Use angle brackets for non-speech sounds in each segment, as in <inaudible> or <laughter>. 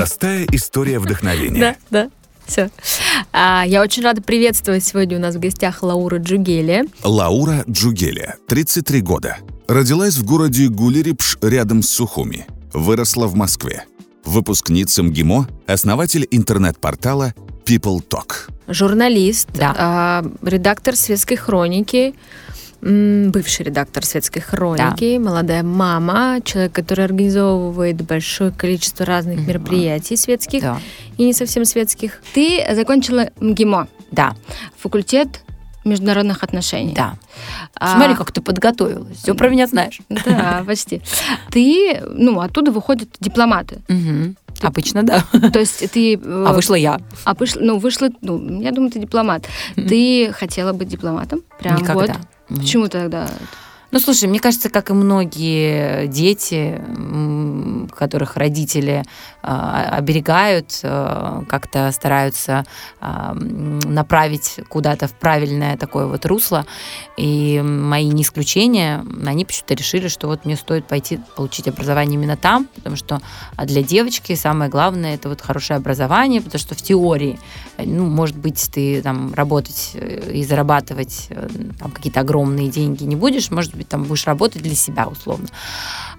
Простая история вдохновения. Да, да. Все. А, я очень рада приветствовать сегодня у нас в гостях Лаура Джугели. Лаура Джугели, 33 года. Родилась в городе Гулерипш рядом с Сухуми. Выросла в Москве. Выпускница МГИМО, основатель интернет-портала People Talk. Журналист, Да. а, редактор светской хроники, бывший редактор светской хроники, молодая мама, человек, который организовывает большое количество разных мероприятий светских Да. и не совсем светских. Ты закончила МГИМО, Да, факультет международных отношений. да. А, Смотри, как ты подготовилась. Все про меня знаешь. Да, почти. Ты, ну, оттуда выходят дипломаты. Мгм. Обычно, да. То есть ты... э, А вышла я. А вышла, ну, вышла, ну, я думаю, ты дипломат. Ты хотела быть дипломатом? Прям Никогда. вот. Мгм. Почему тогда? Ну, слушай, мне кажется, как и многие дети, которых родители оберегают, а, как-то стараются а, направить куда-то в правильное такое вот русло. И мои не исключения, они почему-то решили, что вот мне стоит пойти получить образование именно там, потому что а, для девочки самое главное это вот хорошее образование, потому что в теории, э, ну, может быть, ты там работать э, и зарабатывать э, там, какие-то огромные деньги не будешь, может быть, там будешь работать для себя условно.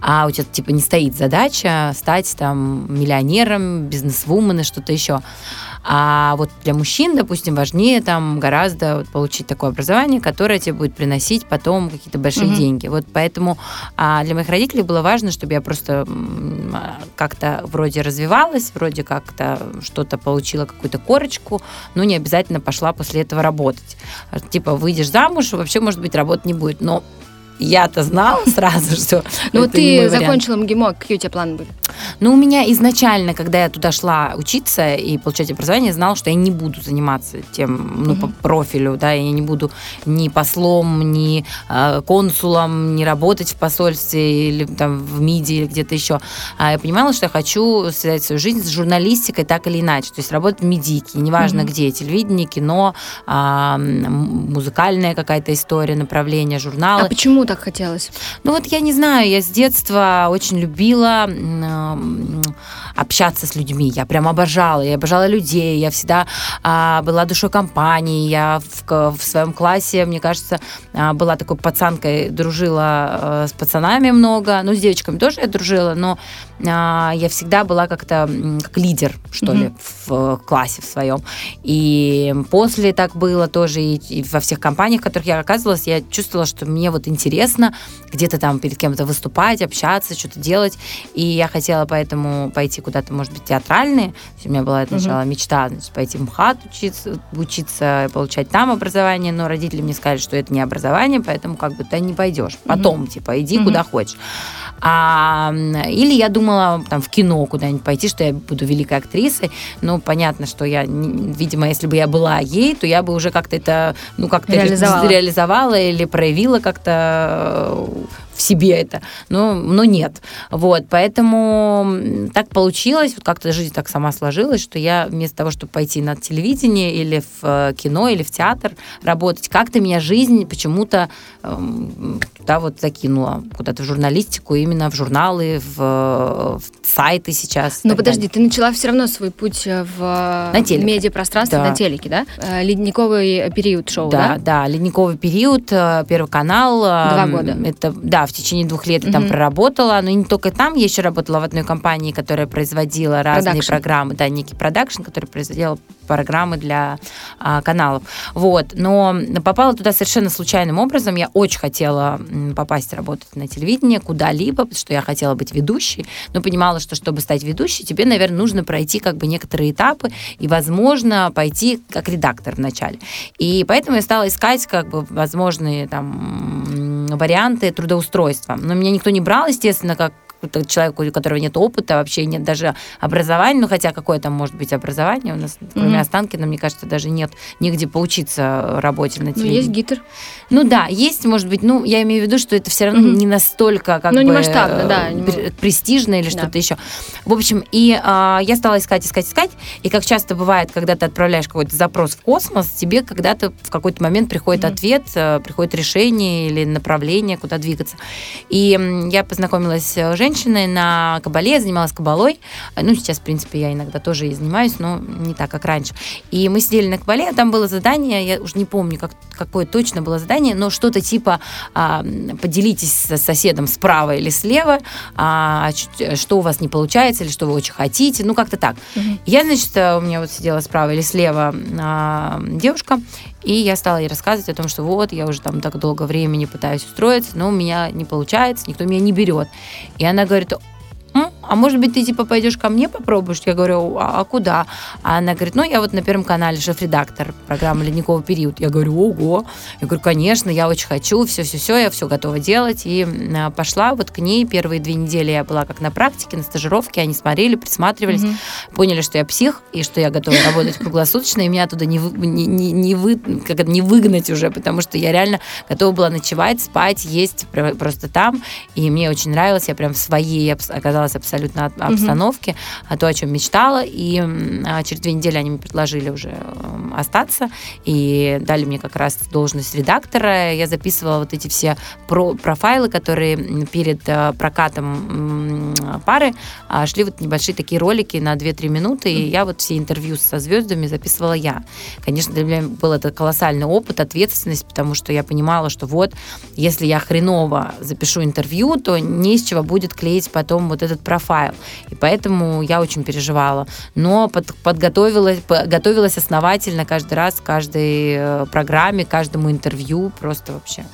А у тебя типа не стоит задача стать там миллионером, бизнесвумен и что-то еще. А вот для мужчин, допустим, важнее там гораздо вот получить такое образование, которое тебе будет приносить потом какие-то большие Мгм. деньги. Вот поэтому а, для моих родителей было важно, чтобы я просто а, как-то вроде развивалась, вроде как-то что-то получила, какую-то корочку, но не обязательно пошла после этого работать. Типа, выйдешь замуж, вообще, может быть, работы не будет. Но я-то знала сразу, что Ну, не ты закончила МГИМО, какие у тебя планы были? Ну, у меня изначально, когда я туда шла учиться и получать образование, знала, что я не буду заниматься тем, ну, по профилю, да, я не буду ни послом, ни э, консулом, ни работать в посольстве или там в МИДе или где-то еще. А я понимала, что я хочу связать свою жизнь с журналистикой так или иначе, то есть работать в медике, неважно где, телевидение, кино, а, музыкальная какая-то история, направление, журналы. А почему так хотелось? Ну вот я не знаю, я с детства очень любила общаться с людьми. Я прям обожала, я обожала людей, я всегда а, была душой компании, я в, в своем классе, мне кажется, а, была такой пацанкой, дружила э, с пацанами много, ну с девочками тоже я дружила, но а, я всегда была как-то как лидер, что Мгм. ли, в классе в своем. И после так было тоже, и, и во всех компаниях, в которых я оказывалась, я чувствовала, что мне вот интересно где-то там перед кем-то выступать, общаться, что-то делать. И я хотела поэтому пойти куда-то, может быть, театральные. У меня была сначала мечта значит, пойти в МХАТ учиться, учиться, получать там образование, но родители мне сказали, что это не образование, поэтому как бы ты не пойдешь. Потом, типа, иди Мгм. куда хочешь. А, или я думала там в кино куда-нибудь пойти, что я буду великой актрисой. Ну, понятно, что я, видимо, если бы я была ей, то я бы уже как-то это, ну, как-то Реализовала. реализовала или проявила как-то э, в себе это. Но, но нет. Вот, поэтому так получилось, вот как-то жизнь так сама сложилась, что я вместо того, чтобы пойти на телевидение или в э, кино, или в театр работать, как-то меня жизнь почему-то эм, туда вот закинула, куда-то в журналистику, именно в журналы, в, в сайты сейчас. и Ну подожди, ты начала все равно свой путь э, в На телеке. медиапространстве, Да. на телеке, да? Э, Ледниковый период шоу, Да, да? да, ледниковый период, э, Первый канал. э, Два года. Это, да, в течение двух лет я там проработала, но не только там, я еще работала в одной компании, которая производила разные Продакшн. программы, да, некий продакшн, который производил программы для а, каналов. Вот, но попала туда совершенно случайным образом. Я очень хотела попасть работать на телевидение куда-либо, потому что я хотела быть ведущей, но понимала, что чтобы стать ведущей, тебе, наверное, нужно пройти как бы некоторые этапы и, возможно, пойти как редактор вначале. И поэтому я стала искать как бы возможные там варианты трудоустройства. Но меня никто не брал, естественно, как какой-то человек, у которого нет опыта, вообще нет даже образования, ну хотя какое там может быть образование, у нас кроме Мгм. Останкина, мне кажется, даже нет нигде поучиться работе на Ну, телевидении. есть гитер. Ну да, есть, может быть, ну, я имею в виду, что это все равно Мгм. не настолько как Ну, не бы масштабно, да, э, не пр- престижно или Да. что-то еще. В общем, и а, я стала искать, искать, искать, и как часто бывает, когда ты отправляешь какой-то запрос в космос, тебе когда-то в какой-то момент приходит Мгм. ответ, э, приходит решение или направление, куда двигаться. И я познакомилась с женщины на кабале, я занималась кабалой. Ну, сейчас, в принципе, я иногда тоже и занимаюсь, но не так, как раньше. И мы сидели на кабале, а там было задание, я уже не помню, как, какое точно было задание, но что-то типа а, поделитесь с соседом справа или слева, а, что у вас не получается или что вы очень хотите, ну, как-то так. Угу. Я, значит, у меня вот сидела справа или слева а, девушка, и я стала ей рассказывать о том, что вот, я уже там так долго времени пытаюсь устроиться, но у меня не получается, никто меня не берет. И она говорит, а может быть, ты типа пойдешь ко мне попробуешь? Я говорю, а, а куда? А она говорит, ну, я вот на Первом канале шеф-редактор программы «Ледниковый период». Я говорю, ого. Я говорю, конечно, я очень хочу, все-все-все, я все готова делать. И а, пошла вот к ней. Первые две недели я была как на практике, на стажировке. Они смотрели, присматривались, угу. поняли, что я псих и что я готова работать круглосуточно. И меня оттуда не, не, не, не, вы, как не выгнать уже, потому что я реально готова была ночевать, спать, есть просто там. И мне очень нравилось. Я прям в своей оказалась абсолютно абсолютно обстановки, угу. то, о чем мечтала. И а, через две недели они мне предложили уже эм, остаться и дали мне как раз должность редактора. Я записывала вот эти все про профайлы, которые перед э, прокатом пары а, шли вот небольшие такие ролики на 2-3 минуты, и я вот все интервью со звездами записывала я. Конечно, для меня был это колоссальный опыт, ответственность, потому что я понимала, что вот, если я хреново запишу интервью, то не из чего будет клеить потом вот этот профайл профайл. И поэтому я очень переживала. Но под, подготовилась, готовилась основательно каждый раз, каждой э, программе, каждому интервью. Просто вообще.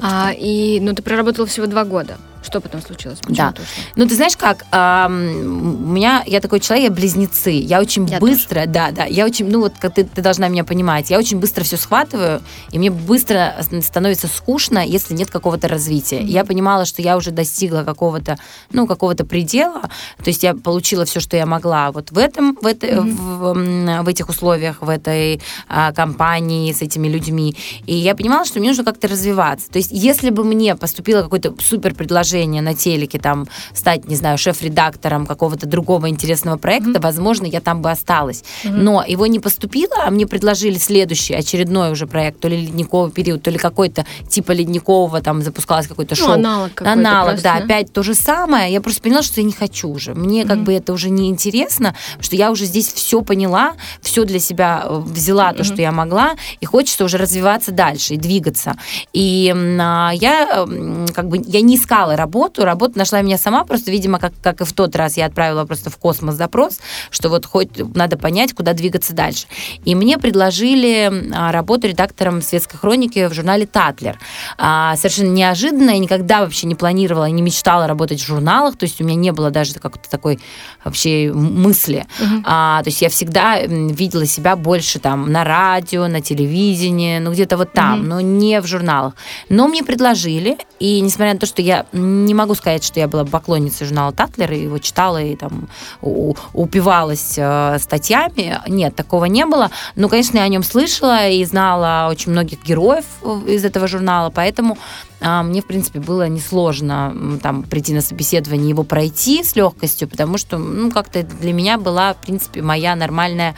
А, и, ну, ты проработала всего два года. Что потом случилось? Почему да. Ну, ты знаешь как, а, у меня, я такой человек, я близнецы. Я очень я быстро, тоже. да, да, я очень, ну вот, как ты, ты должна меня понимать, я очень быстро все схватываю, и мне быстро становится скучно, если нет какого-то развития. Mm-hmm. Я понимала, что я уже достигла какого-то, ну, какого-то предела, то есть я получила все, что я могла вот в этом, в, это, mm-hmm. в, в этих условиях, в этой а, компании, с этими людьми. И я понимала, что мне нужно как-то развиваться. То есть если бы мне поступило какое-то супер предложение предложение на телеке, там, стать, не знаю, шеф-редактором какого-то другого интересного проекта, mm-hmm. возможно, я там бы осталась. Mm-hmm. Но его не поступило, а мне предложили следующий, очередной уже проект, то ли ледниковый период, то ли какой-то типа ледникового, там, запускалось какое-то ну, шоу. аналог Аналог, просто, да, опять то же самое. Я просто поняла, что я не хочу уже. Мне mm-hmm. как бы это уже не интересно, что я уже здесь все поняла, все для себя э, взяла mm-hmm. то, что я могла, и хочется уже развиваться дальше и двигаться. И а, я как бы я не искала работу. Работа нашла меня сама, просто, видимо, как, как и в тот раз я отправила просто в космос запрос, что вот хоть надо понять, куда двигаться дальше. И мне предложили а, работу редактором светской хроники в журнале «Татлер». А, совершенно неожиданно, я никогда вообще не планировала, не мечтала работать в журналах, то есть у меня не было даже какой-то такой вообще мысли. Угу. А, то есть я всегда видела себя больше там на радио, на телевидении, ну где-то вот там, угу. но не в журналах. Но мне предложили, и несмотря на то, что я не могу сказать, что я была поклонницей журнала Татлер и его читала и там упивалась э, статьями. Нет, такого не было. Но, конечно, я о нем слышала и знала очень многих героев из этого журнала, поэтому мне, в принципе, было несложно там прийти на собеседование, его пройти с легкостью, потому что, ну, как-то для меня была, в принципе, моя нормальная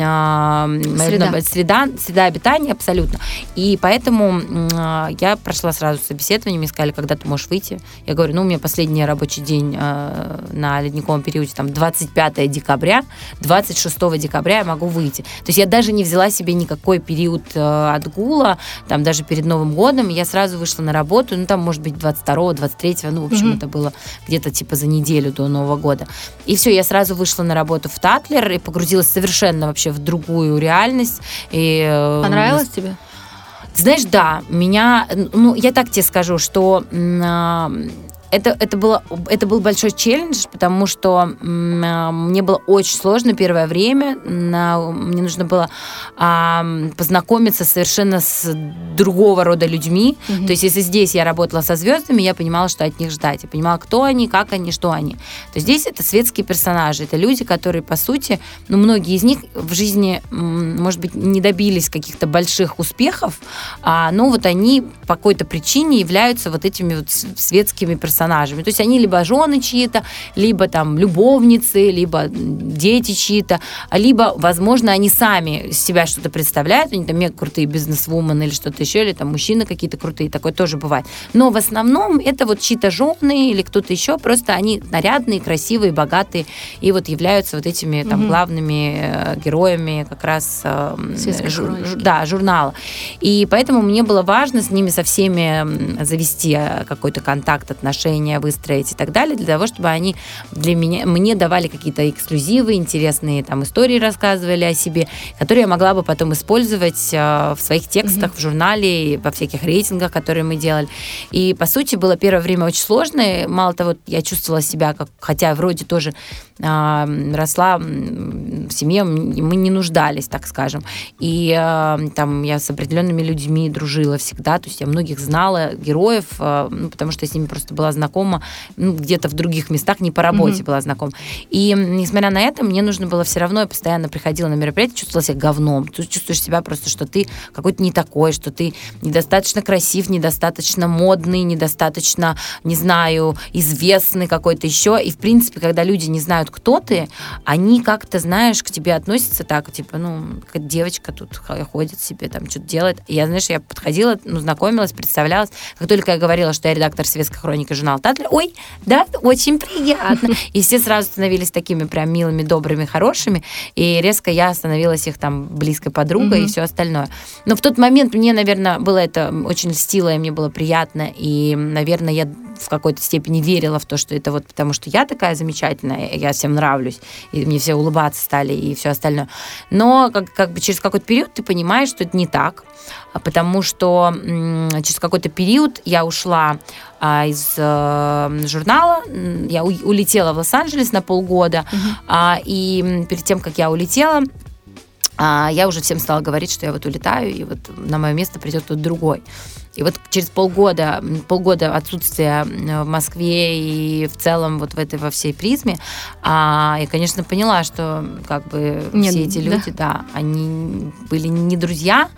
а, среда. среда, среда обитания абсолютно. И поэтому а, я прошла сразу собеседование, мне сказали, когда ты можешь выйти. Я говорю, ну, у меня последний рабочий день на ледниковом периоде, там, 25 декабря, 26 декабря я могу выйти. То есть я даже не взяла себе никакой период отгула, там, даже перед Новым годом, я сразу вышла на работу работу, ну там, может быть, 22-го, 23-го, ну, в общем, mm-hmm. это было где-то типа за неделю до Нового года. И все, я сразу вышла на работу в Татлер и погрузилась совершенно вообще в другую реальность. И, э, Понравилось э, тебе? Знаешь, да, меня, ну, я так тебе скажу, что э, это, это, было, это был большой челлендж, потому что а, мне было очень сложно первое время. На, мне нужно было а, познакомиться совершенно с другого рода людьми. Mm-hmm. То есть, если здесь я работала со звездами, я понимала, что от них ждать. Я понимала, кто они, как они, что они. То здесь это светские персонажи. Это люди, которые, по сути, ну, многие из них в жизни, может быть, не добились каких-то больших успехов, а, но вот они по какой-то причине являются вот этими вот светскими персонажами персонажами. То есть они либо жены чьи-то, либо там любовницы, либо дети чьи-то, либо, возможно, они сами себя что-то представляют, они там мега крутые бизнес-вумен или что-то еще, или там мужчины какие-то крутые, такое тоже бывает. Но в основном это вот чьи-то жены или кто-то еще, просто они нарядные, красивые, богатые, и вот являются вот этими там угу. главными э, героями как раз э, жур, да, журнала. И поэтому мне было важно с ними со всеми завести э, какой-то контакт, отношения выстроить и так далее, для того, чтобы они для меня, мне давали какие-то эксклюзивы, интересные там истории рассказывали о себе, которые я могла бы потом использовать в своих текстах, mm-hmm. в журнале, во всяких рейтингах, которые мы делали. И, по сути, было первое время очень сложно. Мало того, я чувствовала себя, как, хотя вроде тоже а, росла в семье, мы не нуждались, так скажем. И а, там я с определенными людьми дружила всегда, то есть я многих знала, героев, а, ну, потому что я с ними просто была знакома ну, где-то в других местах, не по работе mm-hmm. была знакома. И несмотря на это, мне нужно было все равно, я постоянно приходила на мероприятие, чувствовала себя говном. Ты чувствуешь себя просто, что ты какой-то не такой, что ты недостаточно красив, недостаточно модный, недостаточно, не знаю, известный какой-то еще. И, в принципе, когда люди не знают, кто ты, они как-то, знаешь, к тебе относятся так, типа, ну, как девочка тут ходит себе, там, что-то делает. И я, знаешь, я подходила, ну, знакомилась, представлялась. Как только я говорила, что я редактор «Светской хроники» журнала «Татлер», ой, да, очень приятно. И все сразу становились такими прям милыми, добрыми, хорошими. И резко я становилась их там близкой подругой и все остальное. Но в тот момент мне, наверное, было это очень льстило, и мне было приятно. И, наверное, я в какой-то степени верила в то, что это вот потому, что я такая замечательная, я всем нравлюсь, и мне все улыбаться стали, и все остальное. Но как, как бы через какой-то период ты понимаешь, что это не так, потому что через какой-то период я ушла а, из э, журнала, я улетела в Лос-Анджелес на полгода, а, и перед тем, как я улетела, а, я уже всем стала говорить, что я вот улетаю, и вот на мое место придет кто-то другой. И вот через полгода, полгода отсутствия в Москве и в целом вот в этой во всей призме, а, я, конечно, поняла, что как бы Нет, все эти люди, да, да они были не друзья,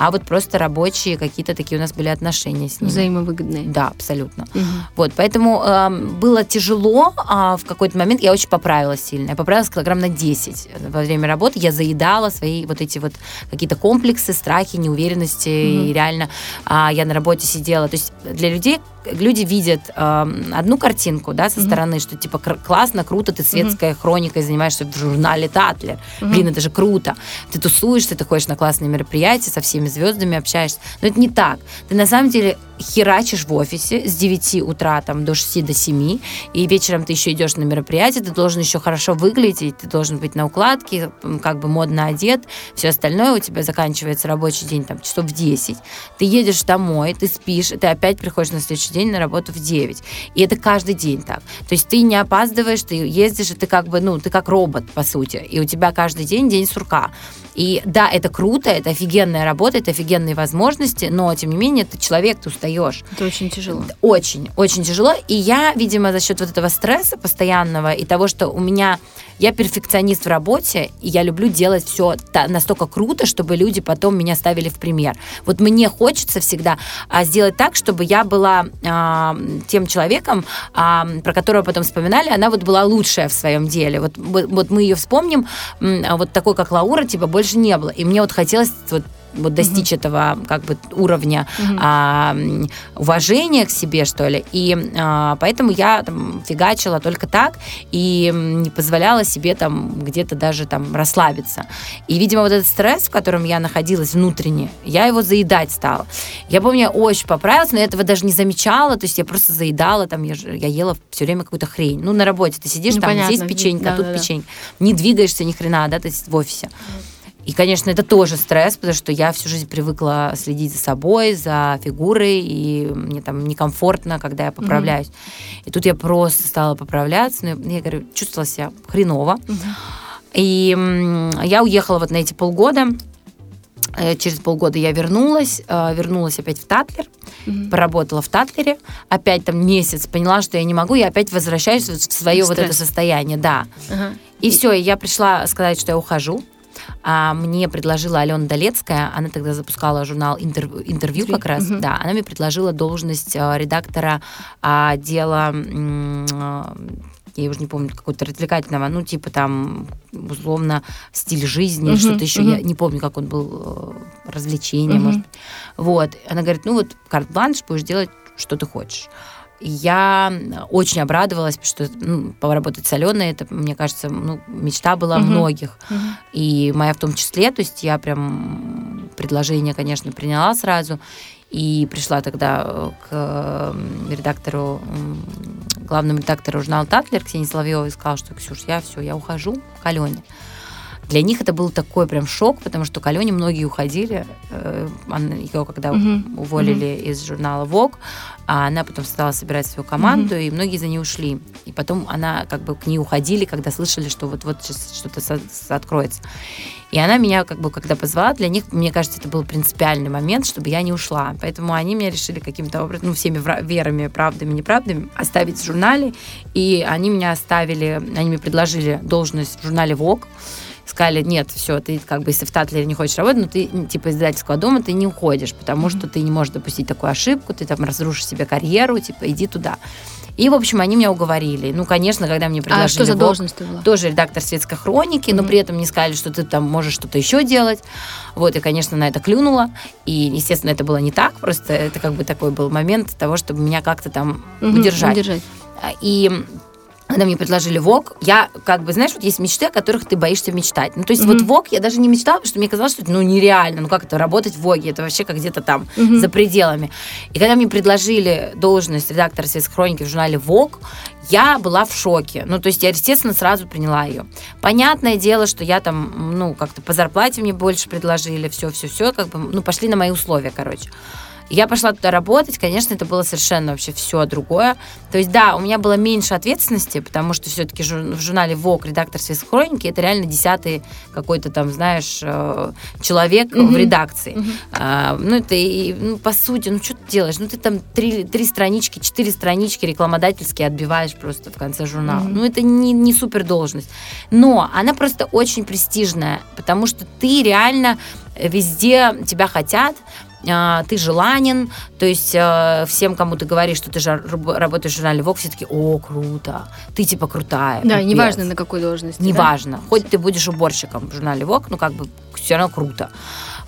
а вот просто рабочие какие-то такие у нас были отношения с ними. Взаимовыгодные. Да, абсолютно. Угу. Вот, поэтому э, было тяжело, а в какой-то момент я очень поправилась сильно. Я поправилась килограмм на 10 во время работы. Я заедала свои вот эти вот какие-то комплексы, страхи, неуверенности. Угу. И реально а, я на работе сидела. То есть для людей люди видят э, одну картинку, да, со mm-hmm. стороны, что типа классно, круто, ты светская mm-hmm. хроникой занимаешься в журнале Татлер. Mm-hmm. Блин, это же круто. Ты тусуешься, ты ходишь на классные мероприятия, со всеми звездами общаешься. Но это не так. Ты на самом деле херачишь в офисе с 9 утра там, до 6 до 7, и вечером ты еще идешь на мероприятие, ты должен еще хорошо выглядеть, ты должен быть на укладке, как бы модно одет, все остальное у тебя заканчивается рабочий день там часов в 10. Ты едешь домой, ты спишь, ты опять приходишь на следующий день на работу в 9. И это каждый день так. То есть ты не опаздываешь, ты ездишь, и ты как бы, ну, ты как робот, по сути. И у тебя каждый день день сурка. И да, это круто, это офигенная работа, это офигенные возможности, но тем не менее ты человек, ты устаешь. Это очень тяжело. Очень, очень тяжело. И я, видимо, за счет вот этого стресса постоянного и того, что у меня я перфекционист в работе, и я люблю делать все настолько круто, чтобы люди потом меня ставили в пример. Вот мне хочется всегда а, сделать так, чтобы я была а, тем человеком, а, про которого потом вспоминали, она вот была лучшая в своем деле. Вот, вот, мы ее вспомним, вот такой, как Лаура, типа больше не было. И мне вот хотелось вот вот достичь mm-hmm. этого как бы уровня mm-hmm. а, уважения к себе, что ли. И а, поэтому я там фигачила только так и не позволяла себе там где-то даже там расслабиться. И, видимо, вот этот стресс, в котором я находилась внутренне, я его заедать стала. Я помню, я очень поправилась, но я этого даже не замечала, то есть я просто заедала, там, я, я ела все время какую-то хрень. Ну, на работе ты сидишь, ну, там, понятно. здесь печенька, да, тут да, печенька. Да. Не двигаешься ни хрена, да, то есть в офисе. Mm. И, конечно, это тоже стресс, потому что я всю жизнь привыкла следить за собой, за фигурой, и мне там некомфортно, когда я поправляюсь. Mm-hmm. И тут я просто стала поправляться, но я говорю, чувствовала себя хреново. Mm-hmm. И я уехала вот на эти полгода. Э, через полгода я вернулась, э, вернулась опять в Татлер, mm-hmm. поработала в Татлере, опять там месяц поняла, что я не могу, я опять возвращаюсь в свое Стресс. вот это состояние, да. Uh-huh. И, и все, я пришла сказать, что я ухожу а, мне предложила Алена Долецкая, она тогда запускала журнал интер, интервью как раз, угу. да, она мне предложила должность а, редактора отдела я уже не помню, какого-то развлекательного, ну, типа там, условно, стиль жизни, uh-huh, что-то еще, uh-huh. я не помню, как он был, э, развлечение, uh-huh. может Вот. Она говорит, ну, вот карт-бланш, будешь делать, что ты хочешь. Я очень обрадовалась, потому что ну, поработать с Аленой, это, мне кажется, ну, мечта была uh-huh. многих. Uh-huh. И моя в том числе, то есть я прям предложение, конечно, приняла сразу. И пришла тогда э, к редактору, главному редактору журнала «Татлер» Ксении Соловьевой и сказала, что, Ксюш, я все, я ухожу к Алене. Для них это был такой прям шок, потому что к Алене многие уходили. Э, Ее когда угу. уволили угу. из журнала Vogue, а она потом стала собирать свою команду, угу. и многие за ней ушли. И потом она как бы к ней уходили, когда слышали, что вот-вот сейчас что-то откроется. И она меня, как бы, когда позвала, для них, мне кажется, это был принципиальный момент, чтобы я не ушла. Поэтому они меня решили каким-то образом, ну, всеми верами, правдами, неправдами, оставить в журнале. И они меня оставили, они мне предложили должность в журнале Vogue сказали, нет, все, ты как бы, если в Татлере не хочешь работать, ну, ты, типа, из издательского дома ты не уходишь, потому что ты не можешь допустить такую ошибку, ты там разрушишь себе карьеру, типа, иди туда. И, в общем, они меня уговорили. Ну, конечно, когда мне предложили... А что за должность ты была? Тоже редактор светской хроники, mm-hmm. но при этом не сказали, что ты там можешь что-то еще делать. Вот, и, конечно, на это клюнула. И, естественно, это было не так, просто это как бы такой был момент того, чтобы меня как-то там mm-hmm, удержать. удержать. И когда мне предложили ВОК, я как бы, знаешь, вот есть мечты, о которых ты боишься мечтать. Ну, то есть mm-hmm. вот ВОК я даже не мечтала, потому что мне казалось, что это ну, нереально. Ну, как это работать в ВОГе? Это вообще как где-то там, mm-hmm. за пределами. И когда мне предложили должность редактора светской хроники в журнале ВОК, я была в шоке. Ну, то есть я, естественно, сразу приняла ее. Понятное дело, что я там, ну, как-то по зарплате мне больше предложили, все-все-все, как бы, ну, пошли на мои условия, короче. Я пошла туда работать, конечно, это было совершенно вообще все другое. То есть, да, у меня было меньше ответственности, потому что все-таки в журнале ВОК редактор светской хроники это реально десятый какой-то там, знаешь, э, человек mm-hmm. в редакции. Mm-hmm. А, ну, это и, ну, по сути, ну, что ты делаешь? Ну, ты там три, три странички, четыре странички рекламодательские отбиваешь просто в конце журнала. Mm-hmm. Ну, это не, не супер должность. Но она просто очень престижная, потому что ты реально везде тебя хотят, ты желанен, то есть э, всем, кому ты говоришь, что ты же работаешь в журнале Vogue, все таки о, круто, ты типа крутая. Да, неважно на какой должности. Неважно, да? хоть ты будешь уборщиком в журнале Vogue, ну как бы все равно круто.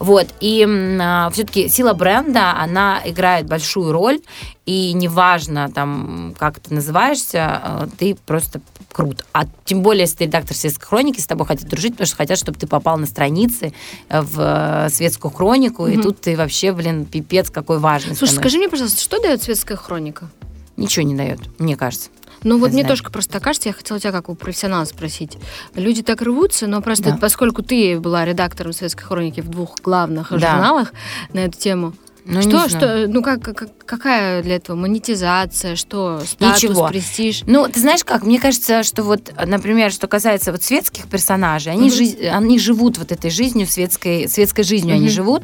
Вот, и а, все-таки сила бренда, она играет большую роль, и неважно, там, как ты называешься, э, ты просто крут. А тем более, если ты редактор светской хроники, с тобой хотят дружить, потому что хотят, чтобы ты попал на страницы э, в э, светскую хронику, угу. и тут ты вообще, блин, пипец какой важный. Слушай, становишься. скажи мне, пожалуйста, что дает светская хроника? Ничего не дает, мне кажется. Ну вот мне тоже просто кажется, я хотела тебя как у профессионала спросить. Люди так рвутся, но просто да. поскольку ты была редактором светской хроники в двух главных да. журналах на эту тему, ну, что, что, ну как, как, какая для этого монетизация, что статус, Ничего. престиж? Ну, ты знаешь как, мне кажется, что вот, например, что касается вот светских персонажей, они, угу. жи- они живут вот этой жизнью, светской, светской жизнью угу. они живут,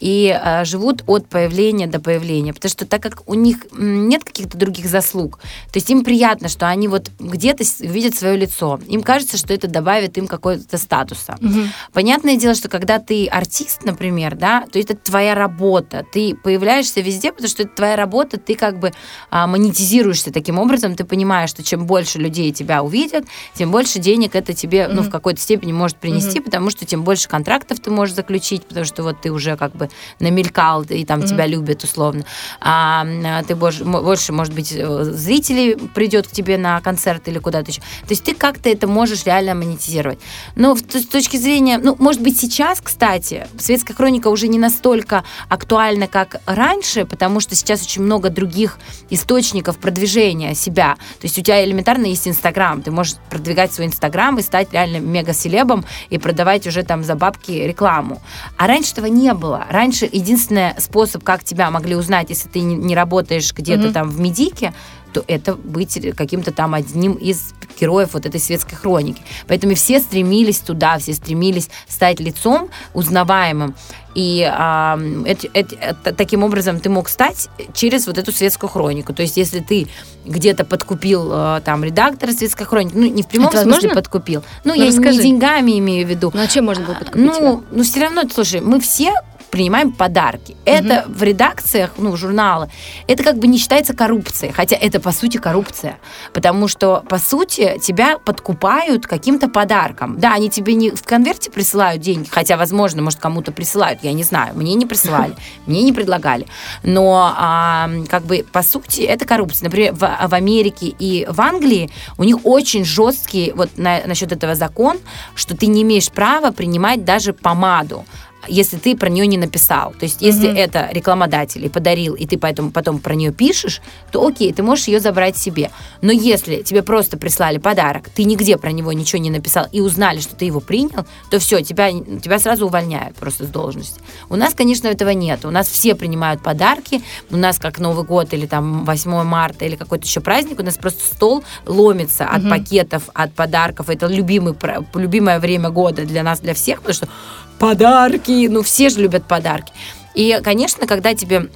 и э, живут от появления до появления, потому что так как у них нет каких-то других заслуг, то есть им приятно, что они вот где-то видят свое лицо, им кажется, что это добавит им какого-то статуса. Угу. Понятное дело, что когда ты артист, например, да, то это твоя работа, ты появляешься везде, потому что это твоя работа, ты как бы а, монетизируешься таким образом, ты понимаешь, что чем больше людей тебя увидят, тем больше денег это тебе, угу. ну, в какой-то степени может принести, угу. потому что тем больше контрактов ты можешь заключить, потому что вот ты уже как бы бы намелькал, и там mm-hmm. тебя любят условно. А, ты больше, больше, может быть, э, зрителей придет к тебе на концерт или куда-то еще. То есть ты как-то это можешь реально монетизировать. Но с точки зрения, ну, может быть, сейчас, кстати, светская хроника уже не настолько актуальна, как раньше, потому что сейчас очень много других источников продвижения себя. То есть у тебя элементарно есть Инстаграм, ты можешь продвигать свой Инстаграм и стать реально мега-селебом и продавать уже там за бабки рекламу. А раньше этого не было. Раньше единственный способ, как тебя могли узнать, если ты не работаешь где-то mm-hmm. там в медике, то это быть каким-то там одним из героев вот этой светской хроники. Поэтому все стремились туда, все стремились стать лицом узнаваемым. И а, это, это, таким образом ты мог стать через вот эту светскую хронику. То есть, если ты где-то подкупил а, там редактора светской хроники, ну, не в прямом это смысле возможно? подкупил. Ну, ну я расскажи. не деньгами имею в виду. Ну, а чем можно было подкупить? Ну, ну все равно, слушай, мы все принимаем подарки. Это угу. в редакциях, ну, журнала, это как бы не считается коррупцией, хотя это по сути коррупция, потому что по сути тебя подкупают каким-то подарком. Да, они тебе не в конверте присылают деньги, хотя, возможно, может, кому-то присылают, я не знаю, мне не присылали, <laughs> мне не предлагали, но а, как бы по сути это коррупция. Например, в, в Америке и в Англии у них очень жесткий вот на, насчет этого закон, что ты не имеешь права принимать даже помаду если ты про нее не написал. То есть, если угу. это рекламодатель и подарил, и ты поэтому потом про нее пишешь, то окей, ты можешь ее забрать себе. Но если тебе просто прислали подарок, ты нигде про него ничего не написал и узнали, что ты его принял, то все, тебя, тебя сразу увольняют просто с должности. У нас, конечно, этого нет. У нас все принимают подарки. У нас как Новый год или там 8 марта или какой-то еще праздник, у нас просто стол ломится от угу. пакетов, от подарков. Это любимый, любимое время года для нас, для всех, потому что подарки. Ну, все же любят подарки. И, конечно, когда тебе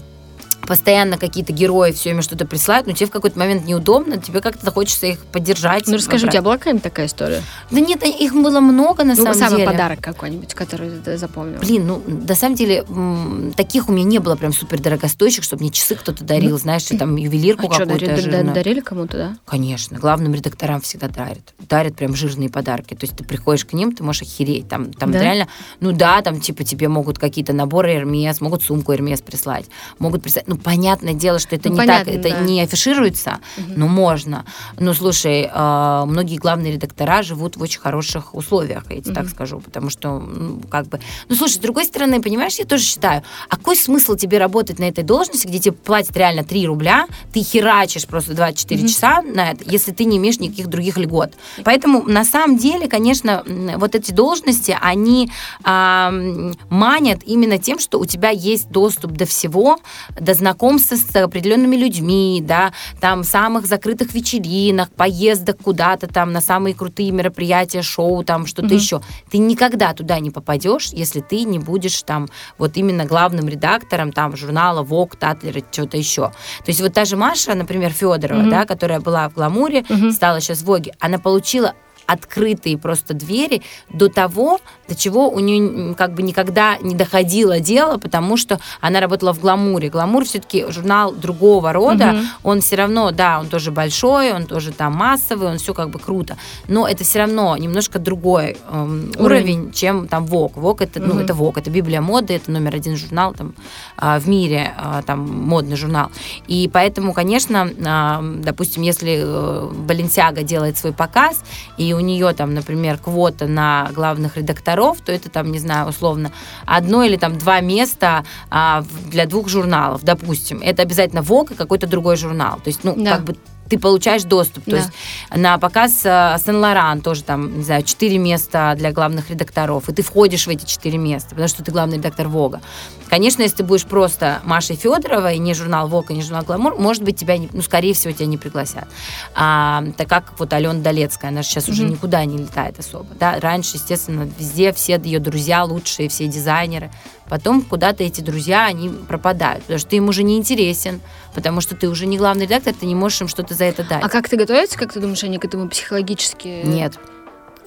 постоянно какие-то герои все время что-то присылают, но тебе в какой-то момент неудобно, тебе как-то хочется их поддержать. Ну, расскажи, у тебя была какая-нибудь такая история? Да нет, их было много, на ну, самом самый деле. самый подарок какой-нибудь, который ты запомнил? Блин, ну, на самом деле, таких у меня не было прям супер дорогостоящих, чтобы мне часы кто-то дарил, ну, знаешь, там ювелирку а какую-то. Дарили, дарили кому-то, да? Конечно, главным редакторам всегда дарят. Дарят прям жирные подарки. То есть ты приходишь к ним, ты можешь охереть. Там, там да? реально, ну да, там типа тебе могут какие-то наборы Эрмес, могут сумку Эрмес прислать, могут прислать. Ну, понятное дело, что это ну, не понятно, так, это да. не афишируется, угу. но можно. Ну, слушай, э, многие главные редактора живут в очень хороших условиях, я тебе угу. так скажу, потому что, ну, как бы... Ну, слушай, с другой стороны, понимаешь, я тоже считаю, а какой смысл тебе работать на этой должности, где тебе платят реально 3 рубля, ты херачишь просто 24 угу. часа на это, если ты не имеешь никаких других льгот. Поэтому, на самом деле, конечно, вот эти должности, они э, манят именно тем, что у тебя есть доступ до всего, до знакомства с определенными людьми, да, там самых закрытых вечеринок, поездок куда-то там на самые крутые мероприятия, шоу, там что-то mm-hmm. еще. Ты никогда туда не попадешь, если ты не будешь там вот именно главным редактором там журнала Vogue, Татлер, что-то еще. То есть вот та же Маша, например, Федорова, mm-hmm. да, которая была в Гламуре, mm-hmm. стала сейчас в Воге, она получила открытые просто двери до того, до чего у нее как бы никогда не доходило дело, потому что она работала в «Гламуре». «Гламур» все-таки журнал другого рода, угу. он все равно, да, он тоже большой, он тоже там массовый, он все как бы круто, но это все равно немножко другой эм, уровень. уровень, чем там «Вок». «Вок» это, угу. ну, это «Вок», это Библия моды, это номер один журнал там э, в мире, э, там модный журнал. И поэтому, конечно, э, допустим, если э, Баленсиага делает свой показ, и у нее там, например, квота на главных редакторов, то это там, не знаю, условно, одно или там два места а, для двух журналов, допустим. Это обязательно ВОК и какой-то другой журнал. То есть, ну, да. как бы ты получаешь доступ. Да. То есть на показ Сен-Лоран тоже там, не знаю, четыре места для главных редакторов, и ты входишь в эти четыре места, потому что ты главный редактор Вога. Конечно, если ты будешь просто Машей Федоровой, не журнал Вог, и не журнал Гламур, может быть, тебя, не, ну, скорее всего, тебя не пригласят. А, так как вот Алена Долецкая, она же сейчас mm-hmm. уже никуда не летает особо. Да? Раньше, естественно, везде все ее друзья лучшие, все дизайнеры. Потом куда-то эти друзья, они пропадают, потому что ты им уже не интересен, потому что ты уже не главный редактор, ты не можешь им что-то за это дать. А как ты готовятся, как ты думаешь, они к этому психологически? Нет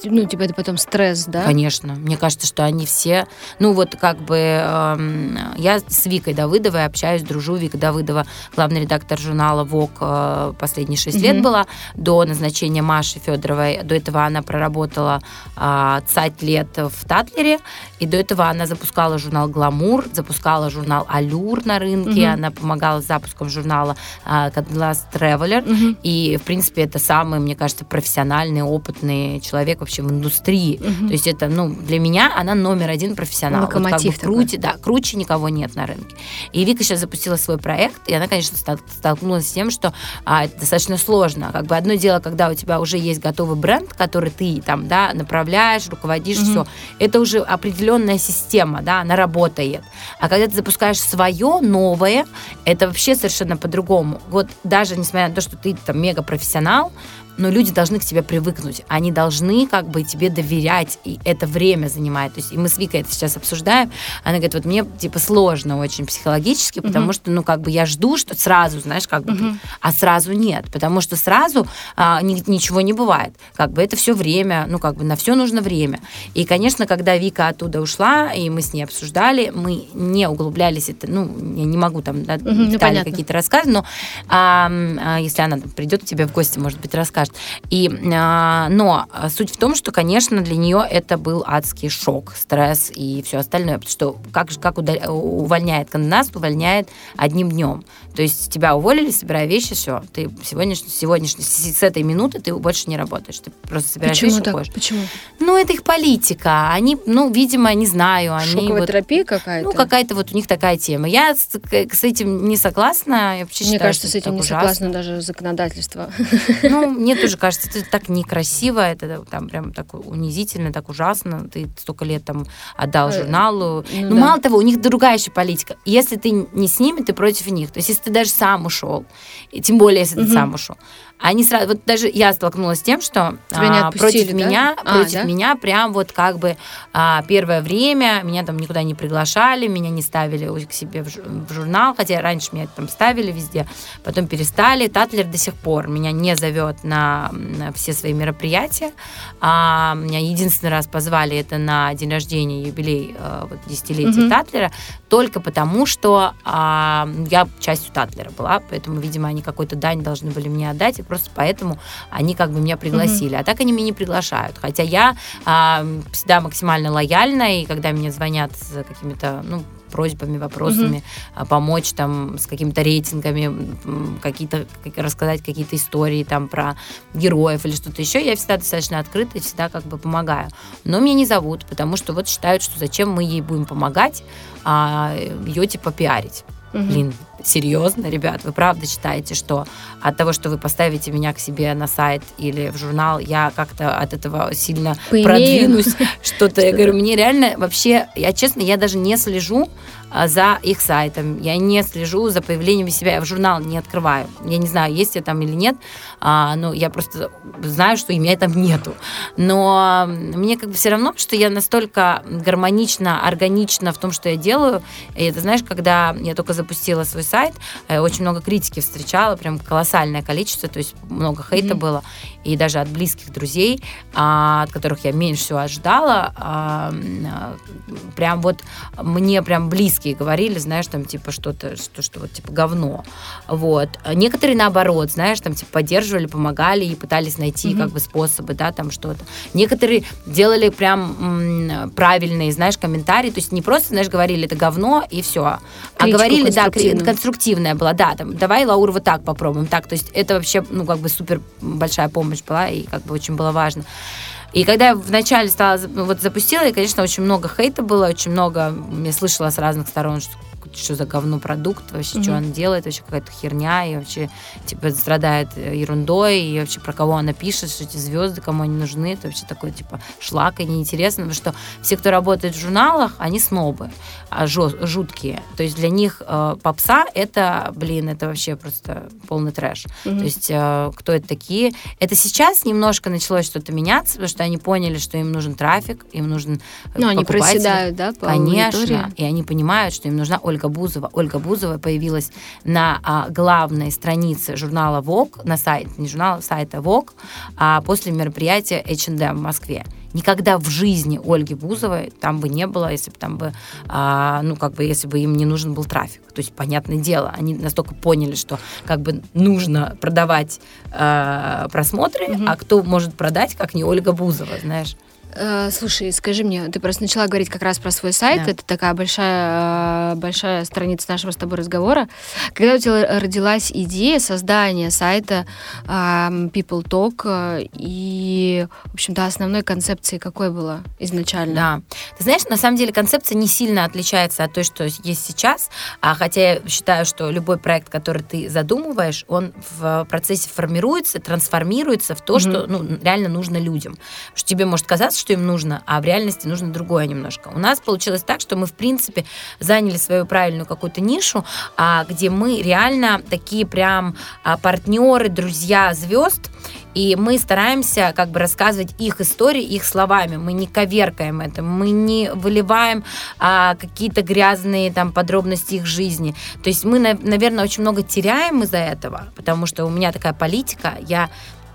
ну, типа, это потом стресс, да? Конечно. Мне кажется, что они все... Ну, вот как бы э, я с Викой Давыдовой общаюсь, дружу. Вика Давыдова, главный редактор журнала ВОК э, последние шесть mm-hmm. лет была до назначения Маши Федоровой. До этого она проработала э, цать лет в Татлере. И до этого она запускала журнал «Гламур», запускала журнал «Алюр» на рынке. Mm-hmm. Она помогала с запуском журнала э, «Last Traveler». Mm-hmm. И, в принципе, это самый, мне кажется, профессиональный, опытный человек вообще вообще в индустрии. Угу. То есть это, ну, для меня она номер один профессионал. Локомотив вот как бы круче, да, круче никого нет на рынке. И Вика сейчас запустила свой проект, и она, конечно, столкнулась с тем, что а, это достаточно сложно. Как бы одно дело, когда у тебя уже есть готовый бренд, который ты там, да, направляешь, руководишь, угу. все. Это уже определенная система, да, она работает. А когда ты запускаешь свое новое, это вообще совершенно по-другому. Вот даже несмотря на то, что ты там мега профессионал, но люди должны к тебе привыкнуть. Они должны как бы тебе доверять, и это время занимает. То есть и мы с Викой это сейчас обсуждаем. Она говорит, вот мне типа сложно очень психологически, угу. потому что, ну, как бы я жду, что сразу, знаешь, как бы, угу. а сразу нет, потому что сразу а, ни, ничего не бывает. Как бы это все время, ну, как бы на все нужно время. И, конечно, когда Вика оттуда ушла, и мы с ней обсуждали, мы не углублялись, это, ну, я не могу там да, угу, детали ну, какие-то рассказать, но а, а, если она придет к тебе в гости, может быть, расскажет скажет. И, а, но суть в том, что, конечно, для нее это был адский шок, стресс и все остальное, потому что как, как увольняет кандидат, увольняет одним днем. То есть тебя уволили, собирая вещи, все, ты сегодняшний, сегодняшний, с этой минуты ты больше не работаешь, ты просто собираешь Почему вещи, так? уходишь. Почему? Ну, это их политика. Они, ну, видимо, не знаю. Они Шоковая вот, терапия какая-то? Ну, какая-то вот у них такая тема. Я с, с этим не согласна. Я вообще Мне считаю, кажется, с этим не ужасно. согласно даже законодательство. Ну, <laughs> мне тоже кажется, это так некрасиво, это там прям так унизительно, так ужасно. Ты столько лет там отдал э, журналу. Ну, ну да. мало того, у них другая еще политика. Если ты не с ними, ты против них. То есть, если ты даже сам ушел, и тем более, если угу. ты сам ушел, они сразу, вот даже я столкнулась с тем, что а, против да? меня, а, против да? меня прям вот как бы а, первое время меня там никуда не приглашали, меня не ставили к себе в, журнал, хотя раньше меня там ставили везде, потом перестали. Татлер до сих пор меня не зовет на, на все свои мероприятия. А, меня единственный раз позвали это на день рождения, юбилей а, вот, десятилетия угу. Татлера, только потому, что а, я частью Татлера была, поэтому, видимо, они какой-то дань должны были мне отдать, просто поэтому они как бы меня пригласили. Mm-hmm. А так они меня не приглашают. Хотя я а, всегда максимально лояльна, и когда мне звонят с какими-то, ну, просьбами, вопросами, mm-hmm. помочь там с какими-то рейтингами, какие-то рассказать какие-то истории там про героев или что-то еще, я всегда достаточно открыта и всегда как бы помогаю. Но меня не зовут, потому что вот считают, что зачем мы ей будем помогать, а ее типа пиарить. Угу. Блин, серьезно, ребят, вы правда считаете, что от того, что вы поставите меня к себе на сайт или в журнал, я как-то от этого сильно Поимею. продвинусь, <laughs> что-то. Я говорю, мне реально вообще, я честно, я даже не слежу за их сайтом. Я не слежу за появлением себя. Я в журнал не открываю. Я не знаю, есть я там или нет. А, но я просто знаю, что меня там нету. Но мне как бы все равно, что я настолько гармонично, органично в том, что я делаю. И это, знаешь, когда я только запустила свой сайт, э, очень много критики встречала, прям колоссальное количество, то есть много хейта mm-hmm. было. И даже от близких друзей, а, от которых я меньше всего ожидала, а, прям вот мне прям близкие говорили, знаешь, там, типа, что-то, что, что вот, типа, говно. Вот. Некоторые, наоборот, знаешь, там, типа, поддерживали, помогали и пытались найти, mm-hmm. как бы, способы, да, там, что-то. Некоторые делали прям правильные, знаешь, комментарии, то есть не просто, знаешь, говорили, это говно, и все. А говорили, да, конструктивная была, да, там, давай, Лаур, вот так попробуем, так, то есть это вообще, ну, как бы, супер большая помощь была, и, как бы, очень было важно. И когда я вначале стала, вот запустила, и, конечно, очень много хейта было, очень много, я слышала с разных сторон, что что за говно продукт, вообще, mm-hmm. что она делает, вообще какая-то херня, и вообще, типа, страдает э, ерундой, и вообще про кого она пишет, что эти звезды, кому они нужны, это вообще такой, типа, шлак и неинтересно, потому что все, кто работает в журналах, они снобы, а жуткие. То есть для них э, попса это, блин, это вообще просто полный трэш. Mm-hmm. То есть э, кто это такие? Это сейчас немножко началось что-то меняться, потому что они поняли, что им нужен трафик, им нужен Ну, они проседают, да, по Конечно, аудитории. и они понимают, что им нужна Ольга Бузова. Ольга Бузова появилась на а, главной странице журнала Vogue, на сайте, не журнала, а сайта Vogue, а, после мероприятия H&M в Москве. Никогда в жизни Ольги Бузовой там бы не было, если бы там бы, а, ну, как бы, если бы им не нужен был трафик. То есть, понятное дело, они настолько поняли, что как бы нужно продавать а, просмотры, угу. а кто может продать, как не Ольга Бузова, знаешь. Э, слушай, скажи мне, ты просто начала говорить как раз про свой сайт. Да. Это такая большая, большая страница нашего с тобой разговора. Когда у тебя родилась идея создания сайта People Talk, э, и, в общем-то, основной концепции какой была изначально? Да. Ты знаешь, на самом деле концепция не сильно отличается от той, что есть сейчас, а хотя я считаю, что любой проект, который ты задумываешь, он в процессе формируется, трансформируется в то, mm-hmm. что ну, реально нужно людям. Что тебе может казаться, что им нужно, а в реальности нужно другое немножко. У нас получилось так, что мы, в принципе, заняли свою правильную какую-то нишу, а, где мы реально такие прям а, партнеры, друзья звезд, и мы стараемся как бы рассказывать их истории их словами. Мы не коверкаем это, мы не выливаем а, какие-то грязные там подробности их жизни. То есть мы, наверное, очень много теряем из-за этого, потому что у меня такая политика, я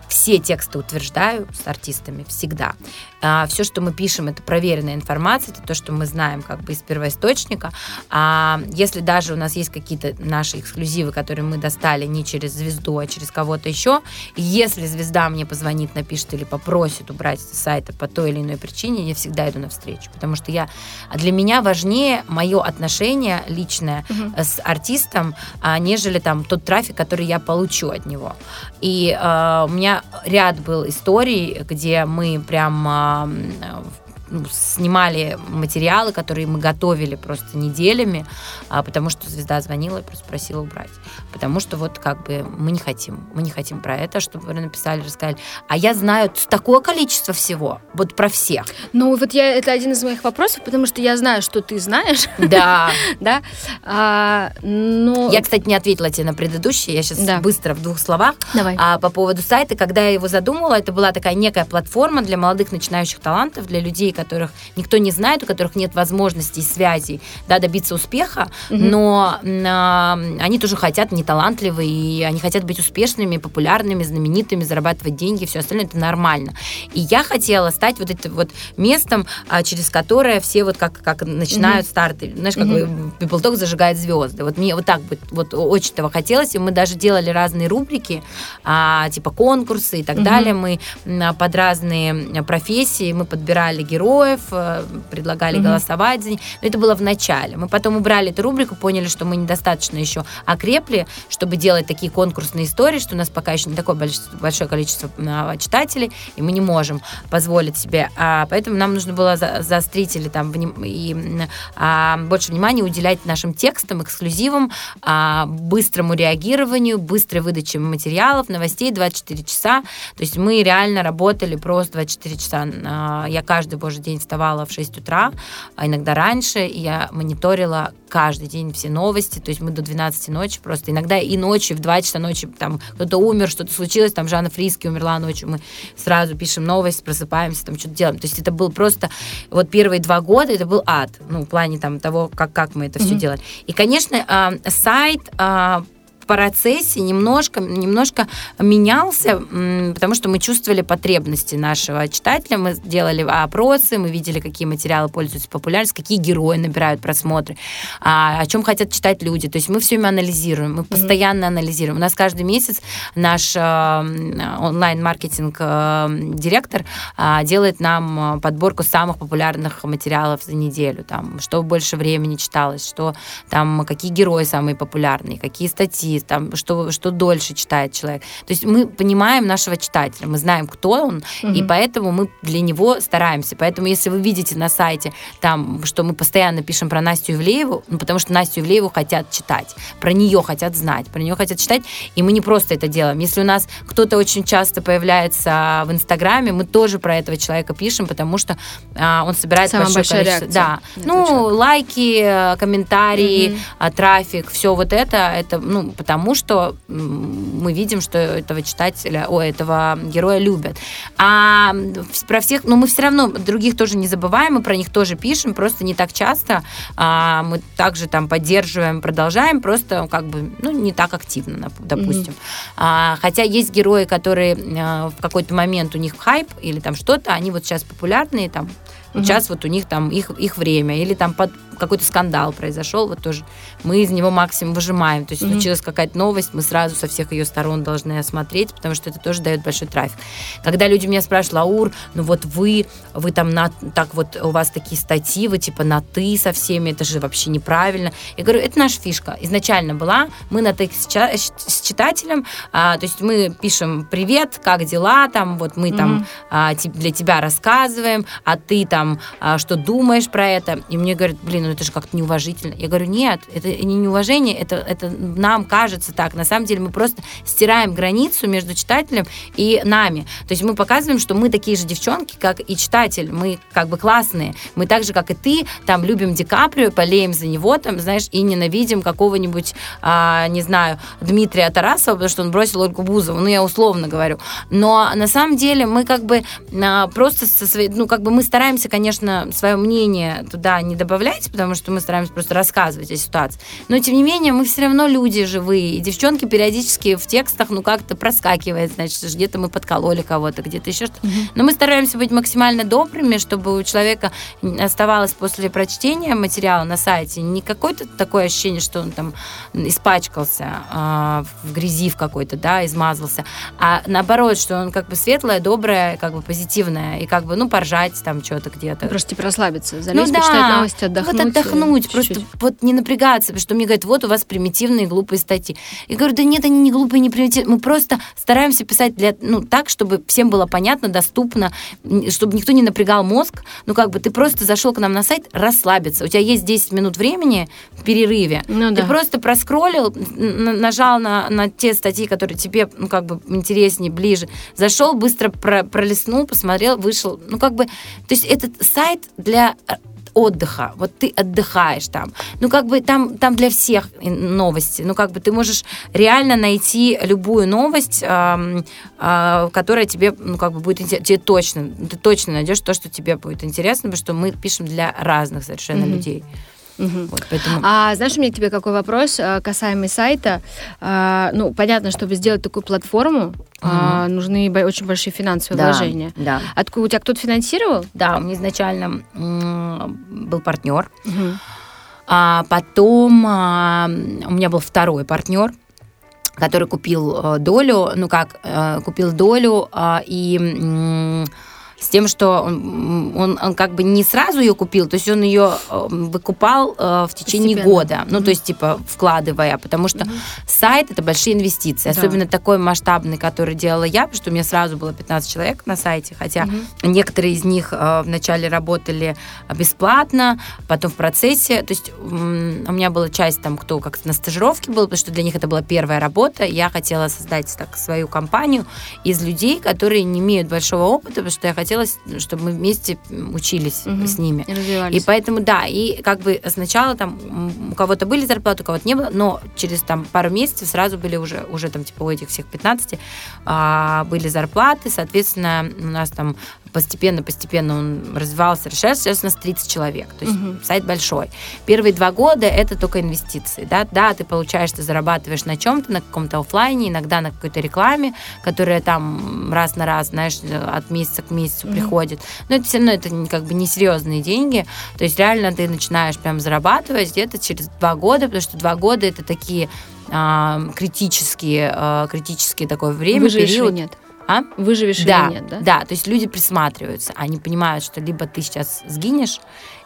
все тексты утверждаю с артистами всегда. А, все, что мы пишем, это проверенная информация, это то, что мы знаем как бы из первоисточника. А если даже у нас есть какие-то наши эксклюзивы, которые мы достали не через звезду, а через кого-то еще, если звезда мне позвонит, напишет или попросит убрать с сайта по той или иной причине, я всегда иду навстречу, потому что я для меня важнее мое отношение личное угу. с артистом, а, нежели там тот трафик, который я получу от него. И э, у меня ряд был историй, где мы прям э, ну, снимали материалы, которые мы готовили просто неделями, а, потому что звезда звонила и просто просила убрать. Потому что вот как бы мы не хотим, мы не хотим про это, чтобы вы написали, рассказали. А я знаю такое количество всего, вот про всех. Ну вот я, это один из моих вопросов, потому что я знаю, что ты знаешь. Да. <laughs> да. А, но... Я, кстати, не ответила тебе на предыдущие, я сейчас да. быстро в двух словах. Давай. А, по поводу сайта, когда я его задумала, это была такая некая платформа для молодых начинающих талантов, для людей, которых никто не знает, у которых нет возможностей, связей, да, добиться успеха, угу. но э, они тоже хотят, не талантливые, и они хотят быть успешными, популярными, знаменитыми, зарабатывать деньги, все остальное это нормально. И я хотела стать вот этим вот местом, а, через которое все вот как, как начинают угу. старты, знаешь, как угу. People Talk зажигает звезды. Вот мне вот так вот, вот очень этого хотелось, и мы даже делали разные рубрики, а, типа конкурсы и так угу. далее. Мы под разные профессии мы подбирали героев, героев, э, предлагали угу. голосовать за них. Но это было в начале. Мы потом убрали эту рубрику, поняли, что мы недостаточно еще окрепли, чтобы делать такие конкурсные истории, что у нас пока еще не такое большое количество а, читателей, и мы не можем позволить себе. А, поэтому нам нужно было за, заострить или там и а, больше внимания уделять нашим текстам, эксклюзивам, а, быстрому реагированию, быстрой выдаче материалов, новостей 24 часа. То есть мы реально работали просто 24 часа. А, я каждый божий день вставала в 6 утра, а иногда раньше, и я мониторила каждый день все новости, то есть мы до 12 ночи просто, иногда и ночью, в 2 часа ночи, там кто-то умер, что-то случилось, там Жанна Фриски умерла ночью, мы сразу пишем новость, просыпаемся, там что-то делаем. То есть это был просто, вот первые два года это был ад, ну, в плане там того, как, как мы это mm-hmm. все делали. И, конечно, э, сайт э, процессе немножко, немножко менялся, потому что мы чувствовали потребности нашего читателя, мы делали опросы, мы видели, какие материалы пользуются популярностью, какие герои набирают просмотры, а, о чем хотят читать люди. То есть мы все время анализируем, мы постоянно mm-hmm. анализируем. У нас каждый месяц наш э, онлайн-маркетинг-директор э, делает нам подборку самых популярных материалов за неделю, там, что больше времени читалось, что там, какие герои самые популярные, какие статьи, там, что, что дольше читает человек. То есть мы понимаем нашего читателя, мы знаем, кто он, угу. и поэтому мы для него стараемся. Поэтому если вы видите на сайте, там, что мы постоянно пишем про Настю Ивлееву, ну, потому что Настю Ивлееву хотят читать, про нее хотят знать, про нее хотят читать, и мы не просто это делаем. Если у нас кто-то очень часто появляется в Инстаграме, мы тоже про этого человека пишем, потому что а, он собирает Самая большое количество. Да. ну, лайки, комментарии, угу. трафик, все вот это, это, ну, потому что мы видим, что этого читателя, о, этого героя любят. А про всех, но ну, мы все равно других тоже не забываем, мы про них тоже пишем, просто не так часто. А, мы также там поддерживаем, продолжаем, просто как бы, ну, не так активно, допустим. Mm-hmm. А, хотя есть герои, которые а, в какой-то момент у них хайп или там что-то, они вот сейчас популярные, там угу. сейчас вот у них там их, их время, или там под какой-то скандал произошел, вот тоже мы из него максимум выжимаем. То есть mm-hmm. случилась какая-то новость, мы сразу со всех ее сторон должны осмотреть, потому что это тоже дает большой трафик. Когда люди меня спрашивают, Лаур, ну вот вы, вы там на, так вот, у вас такие статьи, вы типа на ты со всеми, это же вообще неправильно. Я говорю, это наша фишка. Изначально была, мы на ты с, с читателем, а, то есть мы пишем привет, как дела, там вот мы mm-hmm. там а, для тебя рассказываем, а ты там а, что думаешь про это? И мне говорят, блин, ну это же как-то неуважительно. Я говорю, нет, это не неуважение, это, это нам кажется так. На самом деле мы просто стираем границу между читателем и нами. То есть мы показываем, что мы такие же девчонки, как и читатель. Мы как бы классные. Мы так же, как и ты, там любим Ди Каприо, болеем за него, там, знаешь, и ненавидим какого-нибудь, а, не знаю, Дмитрия Тарасова, потому что он бросил Ольгу Бузову. Ну, я условно говорю. Но на самом деле мы как бы а, просто со своей, ну, как бы мы стараемся, конечно, свое мнение туда не добавлять, потому что мы стараемся просто рассказывать о ситуации. Но, тем не менее, мы все равно люди живые. И девчонки периодически в текстах, ну, как-то проскакивает, значит, где-то мы подкололи кого-то, где-то еще что-то. Mm-hmm. Но мы стараемся быть максимально добрыми, чтобы у человека оставалось после прочтения материала на сайте не какое-то такое ощущение, что он там испачкался э, в грязи в какой-то, да, измазался, а наоборот, что он как бы светлое, доброе, как бы позитивное, и как бы, ну, поржать там что-то где-то. Просто типа расслабиться, залезть, ну, да. почитать новости, отдохнуть. Вот отдохнуть, чуть-чуть. просто вот не напрягаться, потому что мне говорят, вот у вас примитивные глупые статьи. Я говорю, да нет, они не глупые, не примитивные. Мы просто стараемся писать для, ну, так, чтобы всем было понятно, доступно, чтобы никто не напрягал мозг. Ну, как бы ты просто зашел к нам на сайт расслабиться. У тебя есть 10 минут времени в перерыве. Ну, ты да. просто проскроллил, нажал на, на те статьи, которые тебе, ну, как бы интереснее, ближе. Зашел, быстро про, пролистнул, посмотрел, вышел. Ну, как бы, то есть этот сайт для отдыха. Вот ты отдыхаешь там. Ну, как бы там, там для всех новости. Ну, как бы ты можешь реально найти любую новость, э, э, которая тебе, ну, как бы будет интересна. Тебе точно, ты точно найдешь то, что тебе будет интересно, потому что мы пишем для разных совершенно mm-hmm. людей. Угу. Вот, поэтому... А знаешь, у меня к тебе какой вопрос э, касаемый сайта? А, ну, понятно, чтобы сделать такую платформу, угу. а, нужны очень большие финансовые да, вложения. Да. Откуда у тебя кто-то финансировал? Да, у меня изначально был партнер. Угу. А потом а, у меня был второй партнер который купил э, долю, ну как, э, купил долю а, и с тем, что он, он, он как бы не сразу ее купил, то есть он ее э, выкупал э, в течение Постепенно. года, ну, то есть, типа, вкладывая, потому что mm-hmm. сайт — это большие инвестиции, да. особенно такой масштабный, который делала я, потому что у меня сразу было 15 человек на сайте, хотя mm-hmm. некоторые из них э, вначале работали бесплатно, потом в процессе, то есть у меня была часть там, кто как на стажировке был, потому что для них это была первая работа, я хотела создать так свою компанию из людей, которые не имеют большого опыта, потому что я хотела хотелось, чтобы мы вместе учились угу. с ними. И, и поэтому, да, и как бы сначала там у кого-то были зарплаты, у кого-то не было, но через там пару месяцев сразу были уже, уже там типа у этих всех 15 а, были зарплаты, соответственно, у нас там постепенно-постепенно он развивался, расширялся. Сейчас у нас 30 человек. То есть угу. сайт большой. Первые два года это только инвестиции. Да, да ты получаешь, ты зарабатываешь на чем-то, на каком-то офлайне, иногда на какой-то рекламе, которая там раз на раз, знаешь, от месяца к месяцу угу. приходит. Но это все равно это как бы несерьезные деньги. То есть реально ты начинаешь прям зарабатывать где-то через два года, потому что два года это такие а, критические, а, критические такое время, Выживешь период. нет? А? Выживешь да, или нет, да? Да, то есть люди присматриваются, они понимают, что либо ты сейчас сгинешь,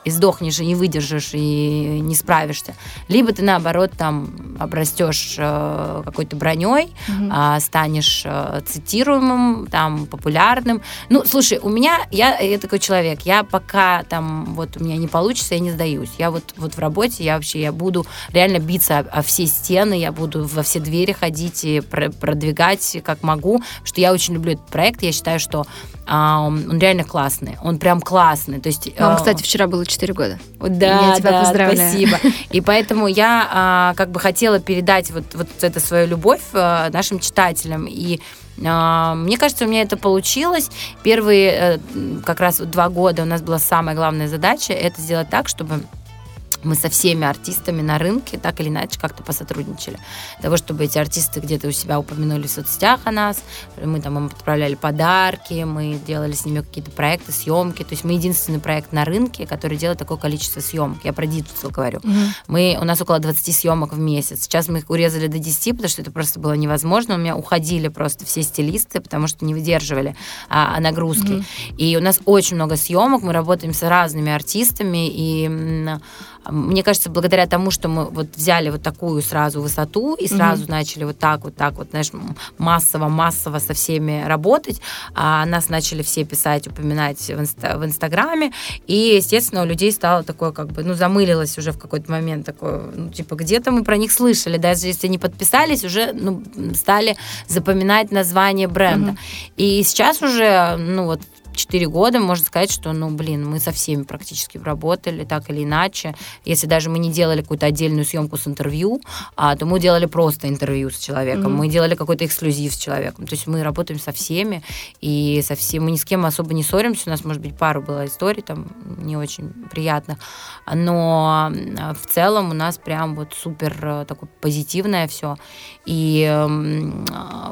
и сдохнешь, и не выдержишь, и не справишься. Либо ты, наоборот, там обрастешь э, какой-то броней, угу. э, станешь э, цитируемым, там, популярным. Ну, слушай, у меня, я, я такой человек, я пока там вот у меня не получится, я не сдаюсь. Я вот, вот в работе, я вообще, я буду реально биться о, о все стены, я буду во все двери ходить и продвигать как могу, что я очень люблю этот проект, я считаю, что э, он реально классный, он прям классный. То есть, э, он, кстати, вчера был 4 года. Да, я тебя да, поздравляю. спасибо. <laughs> И поэтому я а, как бы хотела передать вот, вот эту свою любовь а, нашим читателям. И а, мне кажется, у меня это получилось. Первые а, как раз два года у нас была самая главная задача это сделать так, чтобы мы со всеми артистами на рынке так или иначе как-то посотрудничали. Для того, чтобы эти артисты где-то у себя упомянули в соцсетях о нас, мы там им отправляли подарки, мы делали с ними какие-то проекты, съемки. То есть мы единственный проект на рынке, который делает такое количество съемок. Я про Дитусел говорю. Mm-hmm. Мы, у нас около 20 съемок в месяц. Сейчас мы их урезали до 10, потому что это просто было невозможно. У меня уходили просто все стилисты, потому что не выдерживали а, нагрузки. Mm-hmm. И у нас очень много съемок, мы работаем с разными артистами, и мне кажется, благодаря тому, что мы вот взяли вот такую сразу высоту и сразу mm-hmm. начали вот так, вот так вот, знаешь, массово-массово со всеми работать, а нас начали все писать, упоминать в, инста- в Инстаграме, и, естественно, у людей стало такое, как бы, ну, замылилось уже в какой-то момент такое, ну, типа, где-то мы про них слышали, даже если не подписались, уже, ну, стали запоминать название бренда. Mm-hmm. И сейчас уже, ну, вот 4 года можно сказать, что, ну, блин, мы со всеми практически работали, так или иначе. Если даже мы не делали какую-то отдельную съемку с интервью, а, то мы делали просто интервью с человеком, mm-hmm. мы делали какой-то эксклюзив с человеком. То есть мы работаем со всеми, и со всеми, мы ни с кем особо не ссоримся. У нас, может быть, пару было историй там не очень приятных, но в целом у нас прям вот супер э, такое позитивное все. И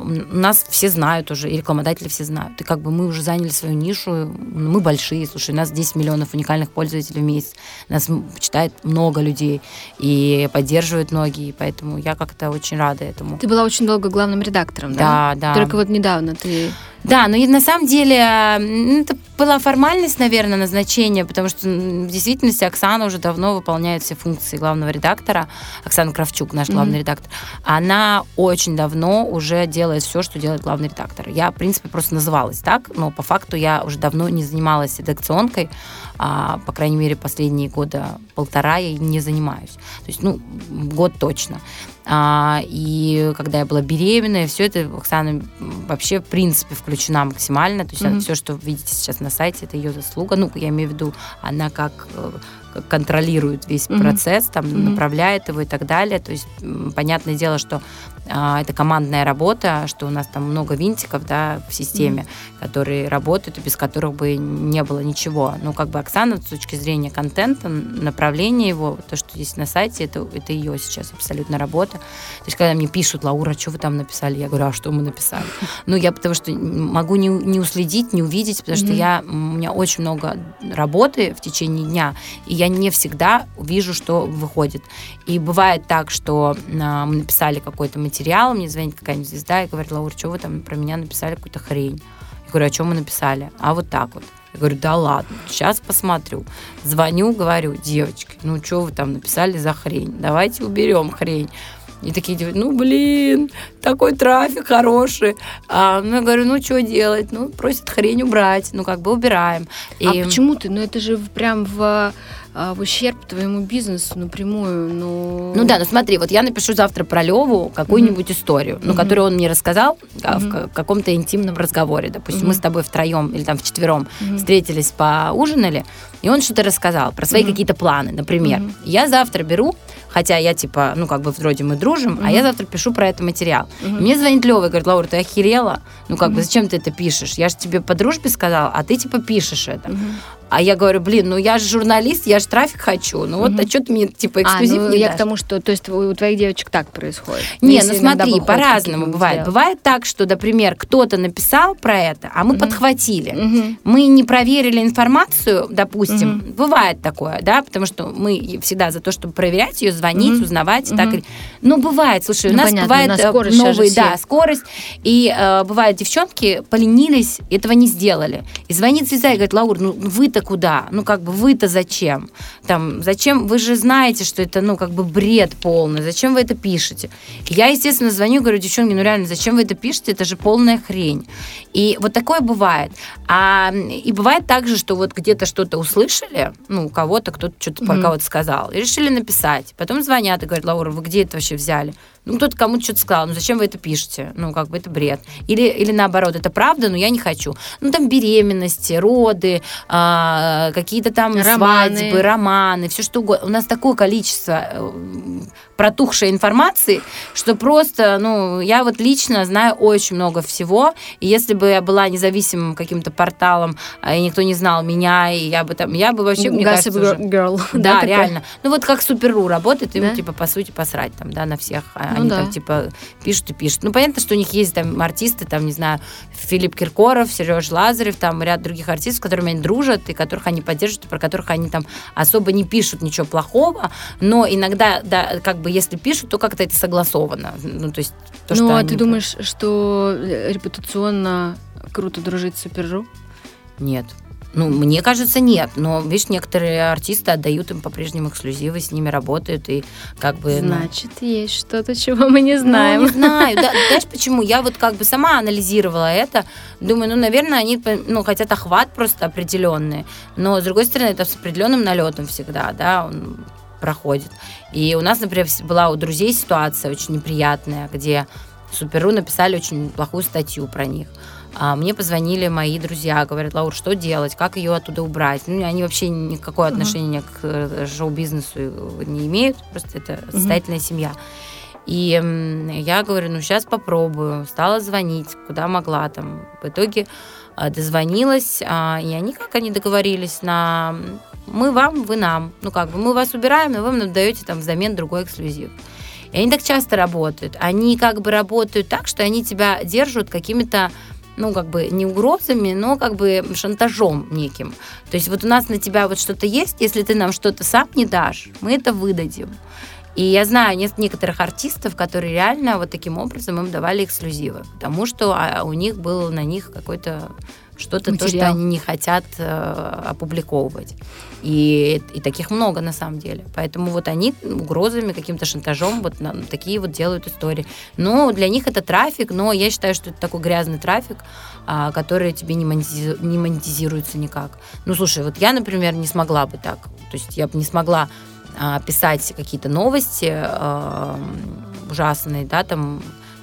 у нас все знают уже, и рекламодатели все знают. И как бы мы уже заняли свою нишу, нишу. Мы большие, слушай, у нас 10 миллионов уникальных пользователей в месяц. Нас читает много людей и поддерживают многие, поэтому я как-то очень рада этому. Ты была очень долго главным редактором, да? Да, да. Только вот недавно ты да, но и на самом деле это была формальность, наверное, назначения, потому что в действительности Оксана уже давно выполняет все функции главного редактора. Оксана Кравчук, наш главный mm-hmm. редактор. Она очень давно уже делает все, что делает главный редактор. Я, в принципе, просто называлась так, но по факту я уже давно не занималась редакционкой, а, по крайней мере, последние года полтора я не занимаюсь. То есть, ну, год точно. А, и когда я была беременная, все это Оксана вообще, в принципе, включена максимально. То есть mm-hmm. все, что вы видите сейчас на сайте, это ее заслуга. Ну, я имею в виду, она как э, контролирует весь mm-hmm. процесс, там, mm-hmm. направляет его и так далее. То есть, понятное дело, что это командная работа, что у нас там много винтиков, да, в системе, mm-hmm. которые работают, и без которых бы не было ничего. Ну, как бы Оксана, с точки зрения контента, направления его, то, что есть на сайте, это, это ее сейчас абсолютно работа. То есть, когда мне пишут, Лаура, что вы там написали? Я говорю, а что мы написали? Ну, я потому что могу не, не уследить, не увидеть, потому mm-hmm. что я, у меня очень много работы в течение дня, и я не всегда вижу, что выходит. И бывает так, что а, мы написали какой-то материал, мне звонит какая-нибудь звезда и говорит, Лаур, что вы там про меня написали какую-то хрень? Я говорю, о чем мы написали? А вот так вот. Я говорю, да ладно, сейчас посмотрю. Звоню, говорю, девочки, ну что вы там написали за хрень? Давайте уберем хрень. И такие ну блин, такой трафик хороший. А, ну, я говорю, ну что делать? Ну, просят хрень убрать. Ну, как бы убираем. И... А почему ты? Ну, это же прям в а, в ущерб твоему бизнесу напрямую. Ну, ну да, ну смотри, вот я напишу завтра про Леву какую-нибудь mm-hmm. историю, ну, mm-hmm. которую он мне рассказал mm-hmm. в каком-то интимном разговоре. Допустим, mm-hmm. мы с тобой втроем или там вчетвером mm-hmm. встретились, поужинали, и он что-то рассказал про свои mm-hmm. какие-то планы, например. Mm-hmm. Я завтра беру хотя я типа, ну как бы вроде мы дружим, mm-hmm. а я завтра пишу про это материал. Mm-hmm. Мне звонит Лева и говорит, Лаура, ты охерела? Ну как mm-hmm. бы зачем ты это пишешь? Я же тебе по дружбе сказала, а ты типа пишешь это. Mm-hmm. А я говорю, блин, ну я же журналист, я же трафик хочу. Ну вот, mm-hmm. а что ты мне типа эксклюзив а, ну, не я дашь? к тому, что, то есть у твоих девочек так происходит? Не, ну смотри, по-разному бывает. Сделать. Бывает так, что, например, кто-то написал про это, а мы mm-hmm. подхватили. Mm-hmm. Мы не проверили информацию, допустим. Mm-hmm. Бывает такое, да, потому что мы всегда за то, чтобы проверять ее, звонить, mm-hmm. узнавать. Mm-hmm. Так. Ну, бывает, слушай, ну, у нас понятно, бывает на э, новые, да, скорость. И э, бывает, девчонки поленились, этого не сделали. И звонит звезда и говорит, Лаур, ну вы-то куда? Ну, как бы вы-то зачем? Там, зачем? Вы же знаете, что это, ну, как бы бред полный. Зачем вы это пишете? Я, естественно, звоню, говорю, девчонки, ну реально, зачем вы это пишете? Это же полная хрень. И вот такое бывает. А, и бывает также, что вот где-то что-то услышали, ну, у кого-то кто-то что-то mm-hmm. про кого-то сказал, и решили написать. Потом звонят и говорят, Лаура, вы где это вообще взяли? Ну, кто-то кому-то что-то сказал, ну, зачем вы это пишете? Ну, как бы это бред. Или, или наоборот, это правда, но я не хочу. Ну, там беременности, роды, а, какие-то там романы. свадьбы, романы, все что угодно. У нас такое количество э, протухшей информации, что просто, ну, я вот лично знаю очень много всего, и если бы я была независимым каким-то порталом, а, и никто не знал меня, и я бы там, я бы вообще, мне кажется, girl. Уже... <laughs> Да, да реально. Ну, вот как Супер.ру работает, им, да? типа, по сути, посрать там, да, на всех. А ну, Они да. там, типа, пишут и пишут. Ну, понятно, что у них есть там артисты, там, не знаю, Филипп Киркоров, Сереж Лазарев, там, ряд других артистов, с которыми они дружат, и которых они поддерживают, и про которых они там особо не пишут ничего плохого, но иногда, да, как бы, если пишут, то как-то это согласовано. Ну, то есть то, ну, а ты думаешь, что э, репутационно круто дружить с Супер.ру? Нет. Ну, мне кажется, нет. Но, видишь, некоторые артисты отдают им по-прежнему эксклюзивы, с ними работают, и как бы... Ну, Значит, ну... есть что-то, чего мы не знаем. Ну, не знаю. Да, <laughs> знаешь, почему? Я вот как бы сама анализировала это. Думаю, ну, наверное, они ну, хотят охват просто определенный. Но, с другой стороны, это с определенным налетом всегда, да, он проходит. И у нас, например, была у друзей ситуация очень неприятная, где Суперу написали очень плохую статью про них. А мне позвонили мои друзья, говорят, Лаур, что делать, как ее оттуда убрать? Ну, они вообще никакое отношение uh-huh. к э, шоу-бизнесу не имеют, просто это uh-huh. состоятельная семья. И я говорю, ну, сейчас попробую. Стала звонить, куда могла там. В итоге а, дозвонилась, а, и они, как они договорились, на мы вам, вы нам. Ну, как бы мы вас убираем, но вы нам даете там взамен другой эксклюзив. И они так часто работают. Они как бы работают так, что они тебя держат какими-то ну, как бы не угрозами, но как бы шантажом неким. То есть вот у нас на тебя вот что-то есть, если ты нам что-то сам не дашь, мы это выдадим. И я знаю некоторых артистов, которые реально вот таким образом им давали эксклюзивы, потому что а, у них был на них какой-то что-то, то, что они не хотят э, опубликовывать. И, и таких много на самом деле. Поэтому вот они угрозами, каким-то шантажом вот на, такие вот делают истории. Ну, для них это трафик, но я считаю, что это такой грязный трафик, а, который тебе не, монетизи, не монетизируется никак. Ну, слушай, вот я, например, не смогла бы так. То есть я бы не смогла а, писать какие-то новости а, ужасные, да, там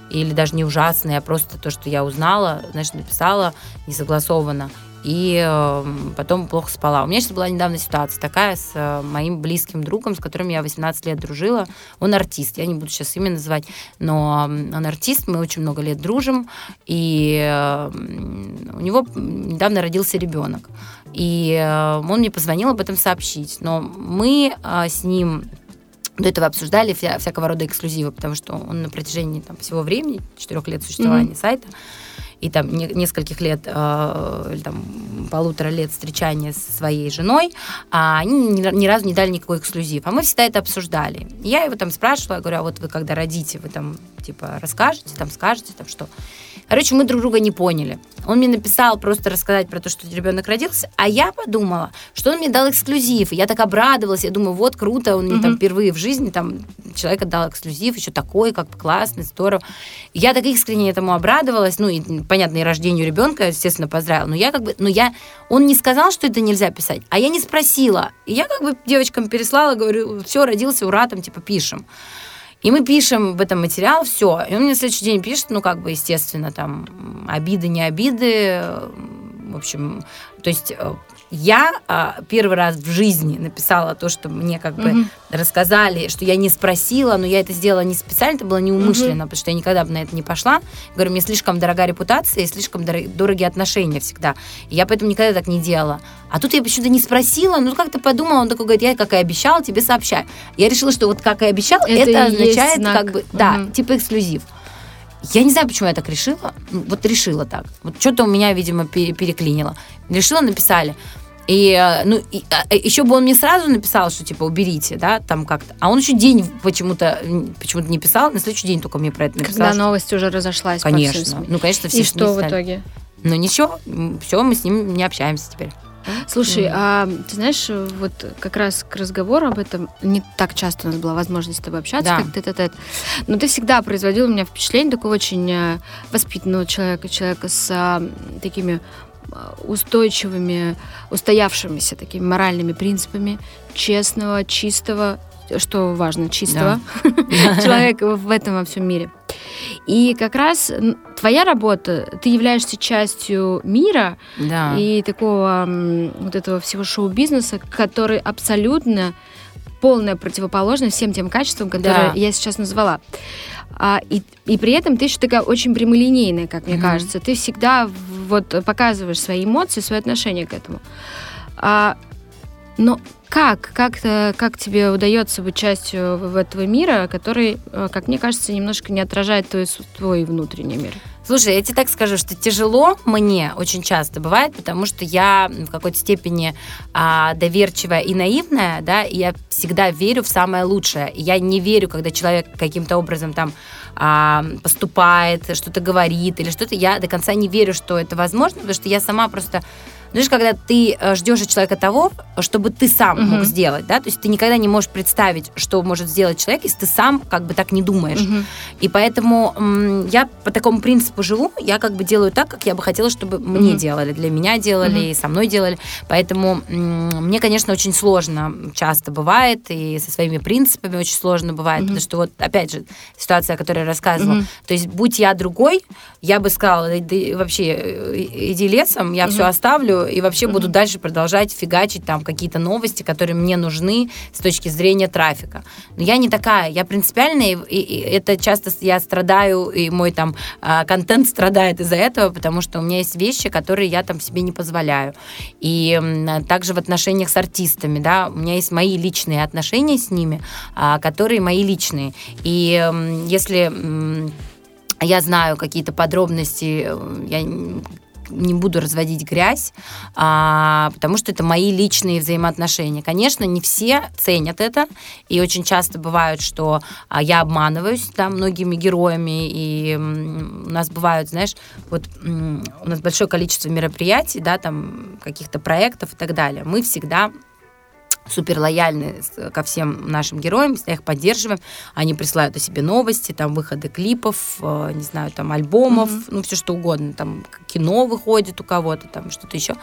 или даже не ужасные, а просто то, что я узнала, значит, написала несогласованно, и э, потом плохо спала. У меня сейчас была недавно ситуация такая с э, моим близким другом, с которым я 18 лет дружила. Он артист, я не буду сейчас имя называть, но он артист, мы очень много лет дружим, и э, у него недавно родился ребенок. И э, он мне позвонил об этом сообщить, но мы э, с ним до этого обсуждали вся, всякого рода эксклюзивы, потому что он на протяжении там, всего времени, четырех лет существования mm-hmm. сайта, и там не, нескольких лет, э, или там полутора лет встречания со своей женой, а они ни, ни разу не дали никакой эксклюзив. А мы всегда это обсуждали. Я его там спрашивала, я говорю, а вот вы когда родите, вы там типа расскажете, там скажете, там что. Короче, мы друг друга не поняли. Он мне написал просто рассказать про то, что ребенок родился, а я подумала, что он мне дал эксклюзив. И я так обрадовалась, я думаю, вот круто, он мне mm-hmm. там впервые в жизни там человек отдал эксклюзив, еще такой, как классный, здорово. я так искренне этому обрадовалась, ну и понятно, и рождению ребенка, естественно, поздравила. Но я как бы, но я, он не сказал, что это нельзя писать, а я не спросила. И я как бы девочкам переслала, говорю, все, родился, ура, там типа пишем. И мы пишем в этом материал, все. И он мне на следующий день пишет, ну, как бы, естественно, там, обиды, не обиды. В общем, то есть э, я а, первый раз в жизни написала то, что мне как бы угу. рассказали, что я не спросила, но я это сделала не специально, это было неумышленно, угу. потому что я никогда бы на это не пошла. Говорю, мне слишком дорога репутация и слишком дор- дорогие отношения всегда. И я поэтому никогда так не делала. А тут я почему-то не спросила, ну как-то подумала, он такой говорит, я как и обещал, тебе сообщаю. Я решила, что вот как и обещал, это, это означает как бы, угу. да, типа эксклюзив. Я не знаю, почему я так решила. Вот решила так. Вот что-то у меня, видимо, переклинило. Решила, написали. И, э, ну, и, а, э, еще бы он мне сразу написал, что, типа, уберите, да, там как-то. А он еще день почему-то почему не писал, на следующий день только мне про это написал. Когда что... новость уже разошлась Конечно. Ну, конечно, все И что в итоге? Ну, ничего, все, мы с ним не общаемся теперь. Слушай, mm. а ты знаешь, вот как раз к разговору об этом не так часто у нас была возможность с тобой общаться, да. как ты тет Но ты всегда производил у меня впечатление такого очень э, воспитанного человека, человека с а, такими устойчивыми, устоявшимися такими моральными принципами, честного, чистого, что важно, чистого да. <laughs> человека в этом во всем мире. И как раз твоя работа, ты являешься частью мира да. и такого вот этого всего шоу-бизнеса, который абсолютно полная противоположность всем тем качествам, которые да. я сейчас назвала. А, и, и при этом ты еще такая очень прямолинейная, как мне mm-hmm. кажется. Ты всегда вот показываешь свои эмоции, свое отношение к этому. А, но как, как, как тебе удается быть частью в этого мира, который, э, как мне кажется, немножко не отражает твой, твой внутренний мир? Слушай, я тебе так скажу, что тяжело мне очень часто бывает, потому что я в какой-то степени а, доверчивая и наивная, да, и я всегда верю в самое лучшее. Я не верю, когда человек каким-то образом там а, поступает, что-то говорит или что-то. Я до конца не верю, что это возможно, потому что я сама просто знаешь, когда ты э, ждешь от человека того, чтобы ты сам угу. мог сделать, да, то есть ты никогда не можешь представить, что может сделать человек, если ты сам как бы так не думаешь. Угу. И поэтому я по такому принципу живу, я как бы делаю так, как я бы хотела, чтобы угу. мне делали, для меня делали, угу. со мной делали. Поэтому мне, конечно, очень сложно часто бывает, и со своими принципами очень сложно бывает, угу. потому что вот, опять же, ситуация, о которой я рассказывала, угу. то есть будь я другой, я бы сказала, да, да, вообще э, иди лесом, я угу. все оставлю, и вообще mm-hmm. буду дальше продолжать фигачить там какие-то новости, которые мне нужны с точки зрения трафика. Но я не такая, я принципиальная, и, и это часто я страдаю, и мой там а, контент страдает из-за этого, потому что у меня есть вещи, которые я там себе не позволяю. И также в отношениях с артистами, да, у меня есть мои личные отношения с ними, а, которые мои личные. И если я знаю какие-то подробности, э, я не буду разводить грязь, а, потому что это мои личные взаимоотношения. Конечно, не все ценят это, и очень часто бывает, что а, я обманываюсь да, многими героями, и у нас бывают, знаешь, вот у нас большое количество мероприятий, да, там каких-то проектов и так далее. Мы всегда супер лояльны ко всем нашим героям, всегда их поддерживаем. Они присылают о себе новости, там выходы клипов, э, не знаю, там альбомов, mm-hmm. ну все что угодно, там кино выходит у кого-то, там что-то еще.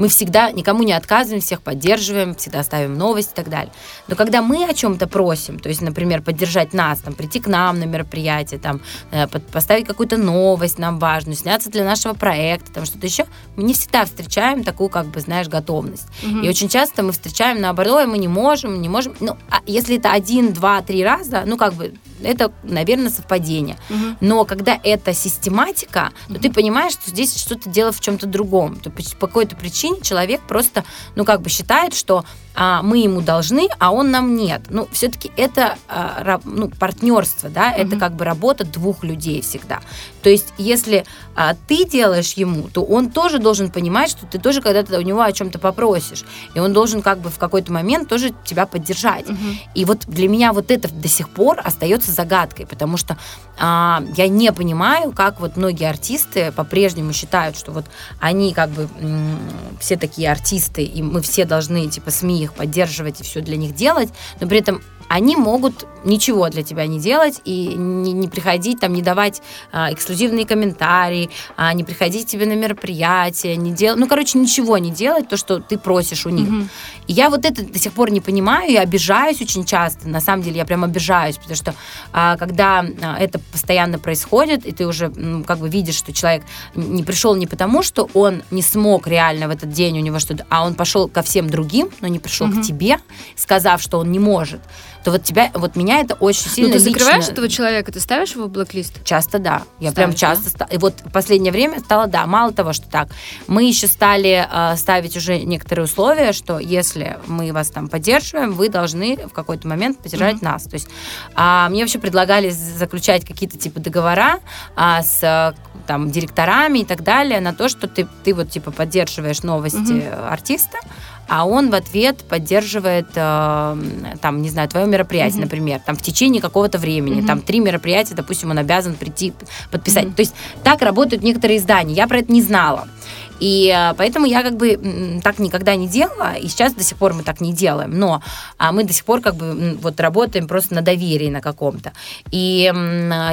Мы всегда никому не отказываем, всех поддерживаем, всегда ставим новости и так далее. Но когда мы о чем-то просим, то есть, например, поддержать нас, там, прийти к нам на мероприятие, там, э, поставить какую-то новость нам важную, сняться для нашего проекта, там, что-то еще, мы не всегда встречаем такую, как бы, знаешь, готовность. Угу. И очень часто мы встречаем, наоборот, мы не можем, не можем. Ну, а если это один, два, три раза, ну, как бы, это, наверное, совпадение. Угу. Но когда это систематика, то угу. ты понимаешь, что здесь что-то дело в чем-то другом. То по какой-то причине человек просто, ну, как бы считает, что а, мы ему должны, а он нам нет. Ну, все-таки это а, ну, партнерство, да, угу. это как бы работа двух людей всегда. То есть, если а, ты делаешь ему, то он тоже должен понимать, что ты тоже когда-то у него о чем-то попросишь. И он должен как бы в какой-то момент тоже тебя поддержать. Угу. И вот для меня вот это до сих пор остается загадкой, потому что а, я не понимаю, как вот многие артисты по-прежнему считают, что вот они как бы все такие артисты, и мы все должны типа СМИ их поддерживать и все для них делать, но при этом они могут ничего для тебя не делать и не, не приходить там, не давать а, эксклюзивные комментарии, а, не приходить тебе на мероприятие, не делать, ну, короче, ничего не делать, то, что ты просишь у них. Mm-hmm. И я вот это до сих пор не понимаю, я обижаюсь очень часто, на самом деле я прям обижаюсь, потому что а, когда а, это постоянно происходит, и ты уже ну, как бы видишь, что человек не пришел не потому, что он не смог реально в этот день у него что-то, а он пошел ко всем другим, но не пришел mm-hmm. к тебе, сказав, что он не может, то вот тебя, вот меня это очень сильно. Ну, ты закрываешь лично... этого человека, ты ставишь его в блоклист? Часто да. Я Ставишь, прям часто да? И вот в последнее время стало, да, мало того, что так, мы еще стали э, ставить уже некоторые условия, что если мы вас там поддерживаем, вы должны в какой-то момент поддержать mm-hmm. нас. То есть а, мне вообще предлагали заключать какие-то типа договора а, с там директорами и так далее на то, что ты, ты вот типа поддерживаешь новости mm-hmm. артиста, а он в ответ поддерживает, э, там, не знаю, твое мероприятие, mm-hmm. например, там в течение какого-то времени, mm-hmm. там три мероприятия, допустим, он обязан прийти подписать. Mm-hmm. То есть так работают некоторые издания. Я про это не знала. И э, поэтому я как бы так никогда не делала, и сейчас до сих пор мы так не делаем, но а мы до сих пор как бы вот работаем просто на доверии на каком-то. И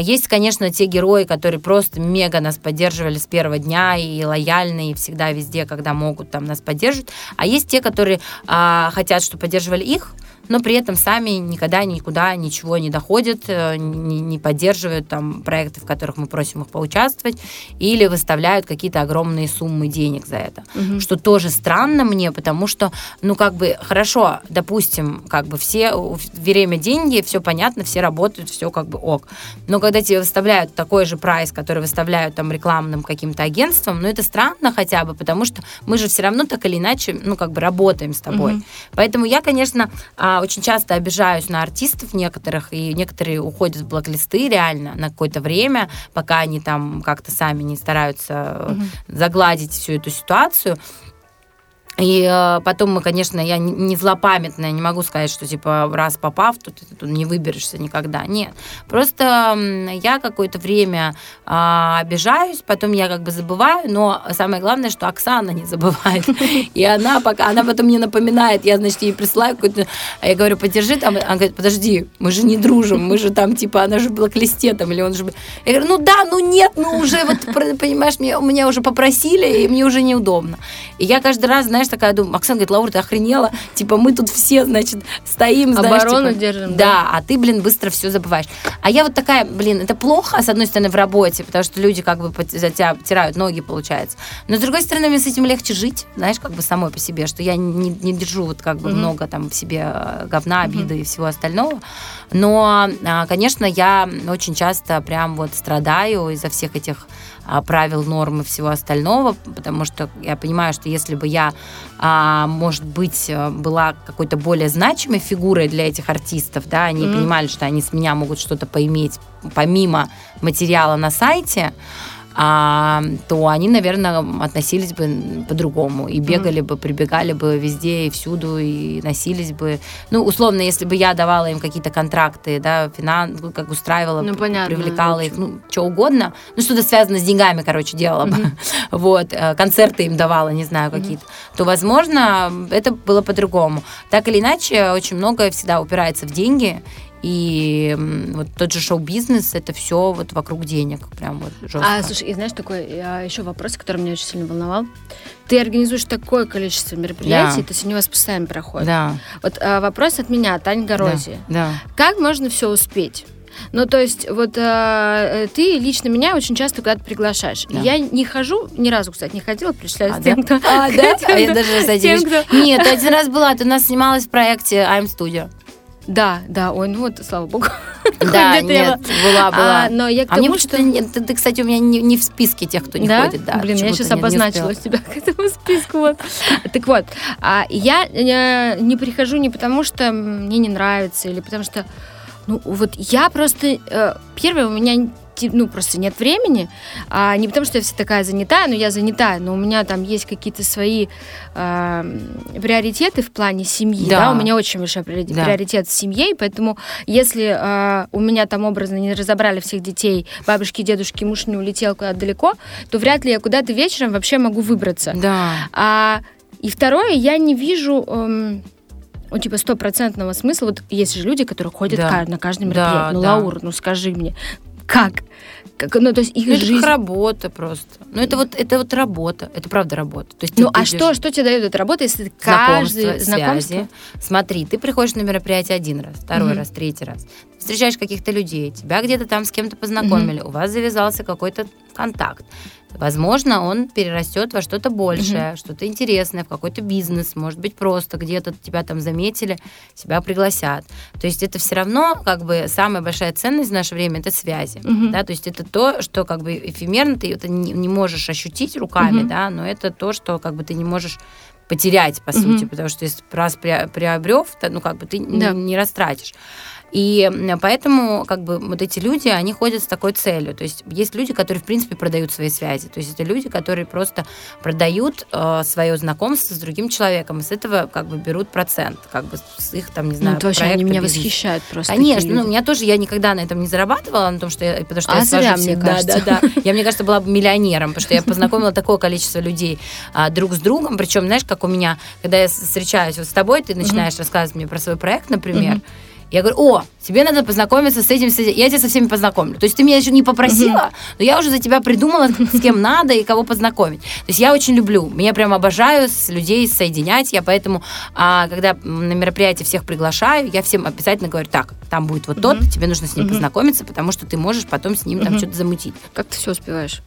есть, конечно, те герои, которые просто мега нас поддерживали с первого дня и лояльны, и всегда везде, когда могут, там нас поддерживают, а есть те, которые а, хотят, чтобы поддерживали их, но при этом сами никогда никуда ничего не доходят, э, не, не поддерживают там проекты, в которых мы просим их поучаствовать, или выставляют какие-то огромные суммы денег за это. Угу. Что тоже странно мне, потому что, ну, как бы, хорошо, допустим, как бы все, время деньги, все понятно, все работают, все как бы ок. Но когда тебе выставляют такой же прайс, который выставляют там рекламным каким-то агентством, ну, это странно хотя бы, потому что мы же все равно так или иначе, ну, как бы работаем с тобой. Угу. Поэтому я, конечно, а, очень часто обижаюсь на артистов некоторых, и некоторые уходят в блоклисты реально на какое-то время, пока они там как-то сами не стараются угу. загладить всю эту ситуацию. И э, потом мы, конечно, я не злопамятная, не могу сказать, что типа раз попав, то ты тут не выберешься никогда. Нет. Просто я какое-то время э, обижаюсь, потом я как бы забываю, но самое главное, что Оксана не забывает. <laughs> И она пока, она потом мне напоминает, я, значит, ей присылаю какую-то, я говорю, подержи там, она говорит, подожди, мы же не дружим, мы же там, типа, она же была блоклисте там, или он же... Я говорю, ну да, ну нет, ну уже вот, понимаешь, меня, меня уже попросили, и мне уже неудобно. И я каждый раз, знаешь, такая думаю, Оксана говорит, Лаура, ты охренела? Типа, мы тут все, значит, стоим, знаешь, Оборону типа, держим. Да, да, а ты, блин, быстро все забываешь. А я вот такая, блин, это плохо, с одной стороны, в работе, потому что люди как бы за тебя тирают ноги, получается. Но с другой стороны, мне с этим легче жить, знаешь, как бы самой по себе, что я не, не держу вот как бы mm-hmm. много там в себе э, говна, обиды mm-hmm. и всего остального. Но, а, конечно, я очень часто прям вот страдаю из-за всех этих правил, норм и всего остального, потому что я понимаю, что если бы я, а, может быть, э, была какой-то более значимой фигурой для этих артистов, да, они mm-hmm. понимали, что они с меня могут что-то поиметь помимо материала на сайте, а, то они, наверное, относились бы по-другому и бегали mm. бы, прибегали бы везде и всюду и носились бы. Ну, условно, если бы я давала им какие-то контракты, да, финанс, ну, как устраивала, ну, понятно, привлекала их, ну, что угодно, ну, что-то связано с деньгами, короче, делала mm-hmm. бы, <laughs> вот, э, концерты им давала, не знаю, какие-то, mm-hmm. то, возможно, это было по-другому. Так или иначе, очень многое всегда упирается в деньги, и вот тот же шоу-бизнес, это все вот вокруг денег, прям вот жестко. А, слушай, и знаешь, такой а, еще вопрос, который меня очень сильно волновал. Ты организуешь такое количество мероприятий, да. то есть они у вас постоянно проходят. Да. Вот а, вопрос от меня, Таня Горози. Да. да. Как можно все успеть? Ну, то есть, вот э, ты лично меня очень часто куда-то приглашаешь. Да. Я не хожу, ни разу, кстати, не ходила, пришла а, с тем, да? кто... А, да? <laughs> А я даже, кстати, кто... Нет, один раз была, ты у нас снималась в проекте I'm Studio. Да, да, ой, ну вот, слава богу. <laughs> Да, нет, была, была. А, но я к а тому, мне что... Нет, ты, ты, кстати, у меня не, не в списке тех, кто не да? ходит. Да, Блин, я сейчас обозначила тебя <laughs> к этому списку. Вот. Так вот, а я э, не прихожу не потому, что мне не нравится, или потому что ну, вот я просто... Э, первое, у меня ну, просто нет времени. А не потому, что я вся такая занятая, но я занятая, но у меня там есть какие-то свои э, приоритеты в плане семьи. Да. да, у меня очень большой приоритет, да. приоритет с семьей, поэтому если э, у меня там образно не разобрали всех детей, бабушки, дедушки, муж не улетел куда-то далеко, то вряд ли я куда-то вечером вообще могу выбраться. Да. А, и второе, я не вижу... Эм, ну, типа, стопроцентного смысла. Вот есть же люди, которые ходят да. на каждое мероприятие. Да, ну, да. Лаура, ну скажи мне, как? Как, ну, то есть их ну, жизнь... Это работа просто. Ну, это вот, это вот работа. Это правда работа. То есть ну, а что, что тебе дает эта работа, если каждый... Знакомство, связи. Смотри, ты приходишь на мероприятие один раз, второй mm-hmm. раз, третий раз. Встречаешь каких-то людей, тебя где-то там с кем-то познакомили, mm-hmm. у вас завязался какой-то контакт. Возможно, он перерастет во что-то большее, mm-hmm. что-то интересное, в какой-то бизнес, может быть, просто где-то тебя там заметили, тебя пригласят. То есть это все равно как бы самая большая ценность в наше время это связи, mm-hmm. да, то есть это то, что как бы эфемерно ты это не, не можешь ощутить руками, mm-hmm. да, но это то, что как бы ты не можешь потерять по mm-hmm. сути, потому что если раз приобрел, то ну как бы ты да. не, не растратишь. И поэтому как бы вот эти люди, они ходят с такой целью. То есть есть люди, которые, в принципе, продают свои связи. То есть это люди, которые просто продают э, свое знакомство с другим человеком. И с этого как бы берут процент. Как бы с их, там, не ну, знаю, Ну, это вообще они меня бизнес. восхищают просто. Конечно. Ну, меня тоже, я никогда на этом не зарабатывала, на том, что я, потому что а я зря, мне всегда, кажется. Да, <laughs> да. Я, мне кажется, была бы миллионером, потому что я познакомила такое количество людей а, друг с другом. Причем, знаешь, как у меня, когда я встречаюсь вот с тобой, ты начинаешь рассказывать мне про свой проект, например, Я говорю, о, тебе надо познакомиться с этим, с этим. Я тебя со всеми познакомлю. То есть ты меня еще не попросила, но я уже за тебя придумала, с кем надо и кого познакомить. То есть я очень люблю, меня прям обожаю с людей соединять, я поэтому, а, когда на мероприятие всех приглашаю, я всем обязательно говорю, так, там будет вот тот, тебе нужно с ним познакомиться, потому что ты можешь потом с ним там что-то замутить. Как ты все успеваешь?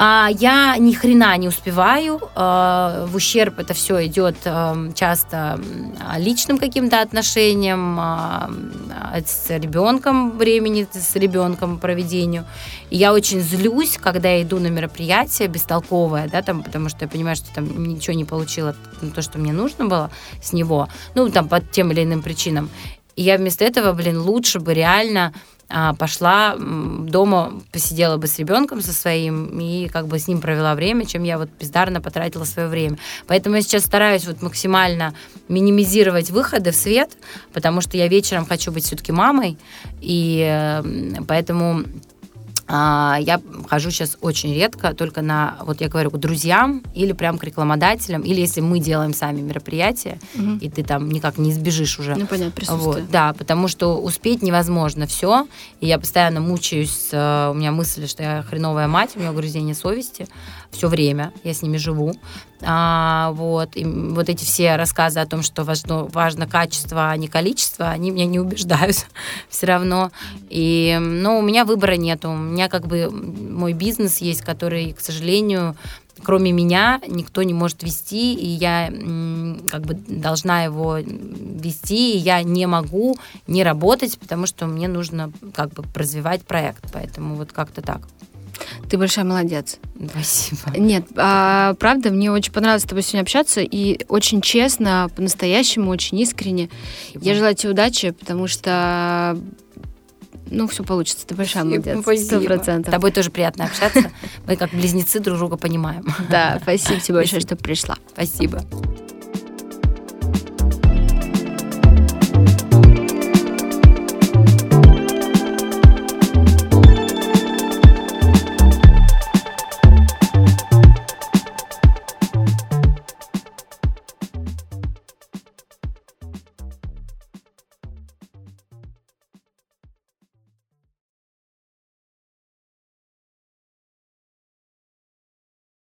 А, я ни хрена не успеваю. А, в ущерб это все идет а, часто личным каким-то отношениям, с ребенком времени, с ребенком проведению. И я очень злюсь, когда я иду на мероприятие бестолковое, да, там, потому что я понимаю, что там ничего не получила то, что мне нужно было с него, ну, там, по тем или иным причинам. И я вместо этого, блин, лучше бы реально а, пошла дома, посидела бы с ребенком со своим и как бы с ним провела время, чем я вот бездарно потратила свое время. Поэтому я сейчас стараюсь вот максимально минимизировать выходы в свет, потому что я вечером хочу быть все-таки мамой, и поэтому а, я хожу сейчас очень редко, только на, вот я говорю, к друзьям или прям к рекламодателям, или если мы делаем сами мероприятие, угу. и ты там никак не избежишь уже. Ну, понятно, присутствие. Вот, да, потому что успеть невозможно все, и я постоянно мучаюсь, э, у меня мысль, что я хреновая мать, у меня угрызение совести все время, я с ними живу, а, вот, и вот эти все рассказы о том, что важно, важно качество, а не количество, они меня не убеждают <laughs> все равно. И, ну, у меня выбора нету. У меня как бы мой бизнес есть, который, к сожалению, кроме меня никто не может вести, и я как бы должна его вести, и я не могу не работать, потому что мне нужно как бы развивать проект, поэтому вот как-то так. Ты большая молодец. Спасибо. Нет, а, правда, мне очень понравилось с тобой сегодня общаться, и очень честно, по-настоящему, очень искренне. Спасибо. Я желаю тебе удачи, потому что ну, все получится. Ты большая молодец. Сто процентов. С тобой тоже приятно общаться. Мы как близнецы друг друга понимаем. Да, спасибо тебе большое, что пришла. Спасибо.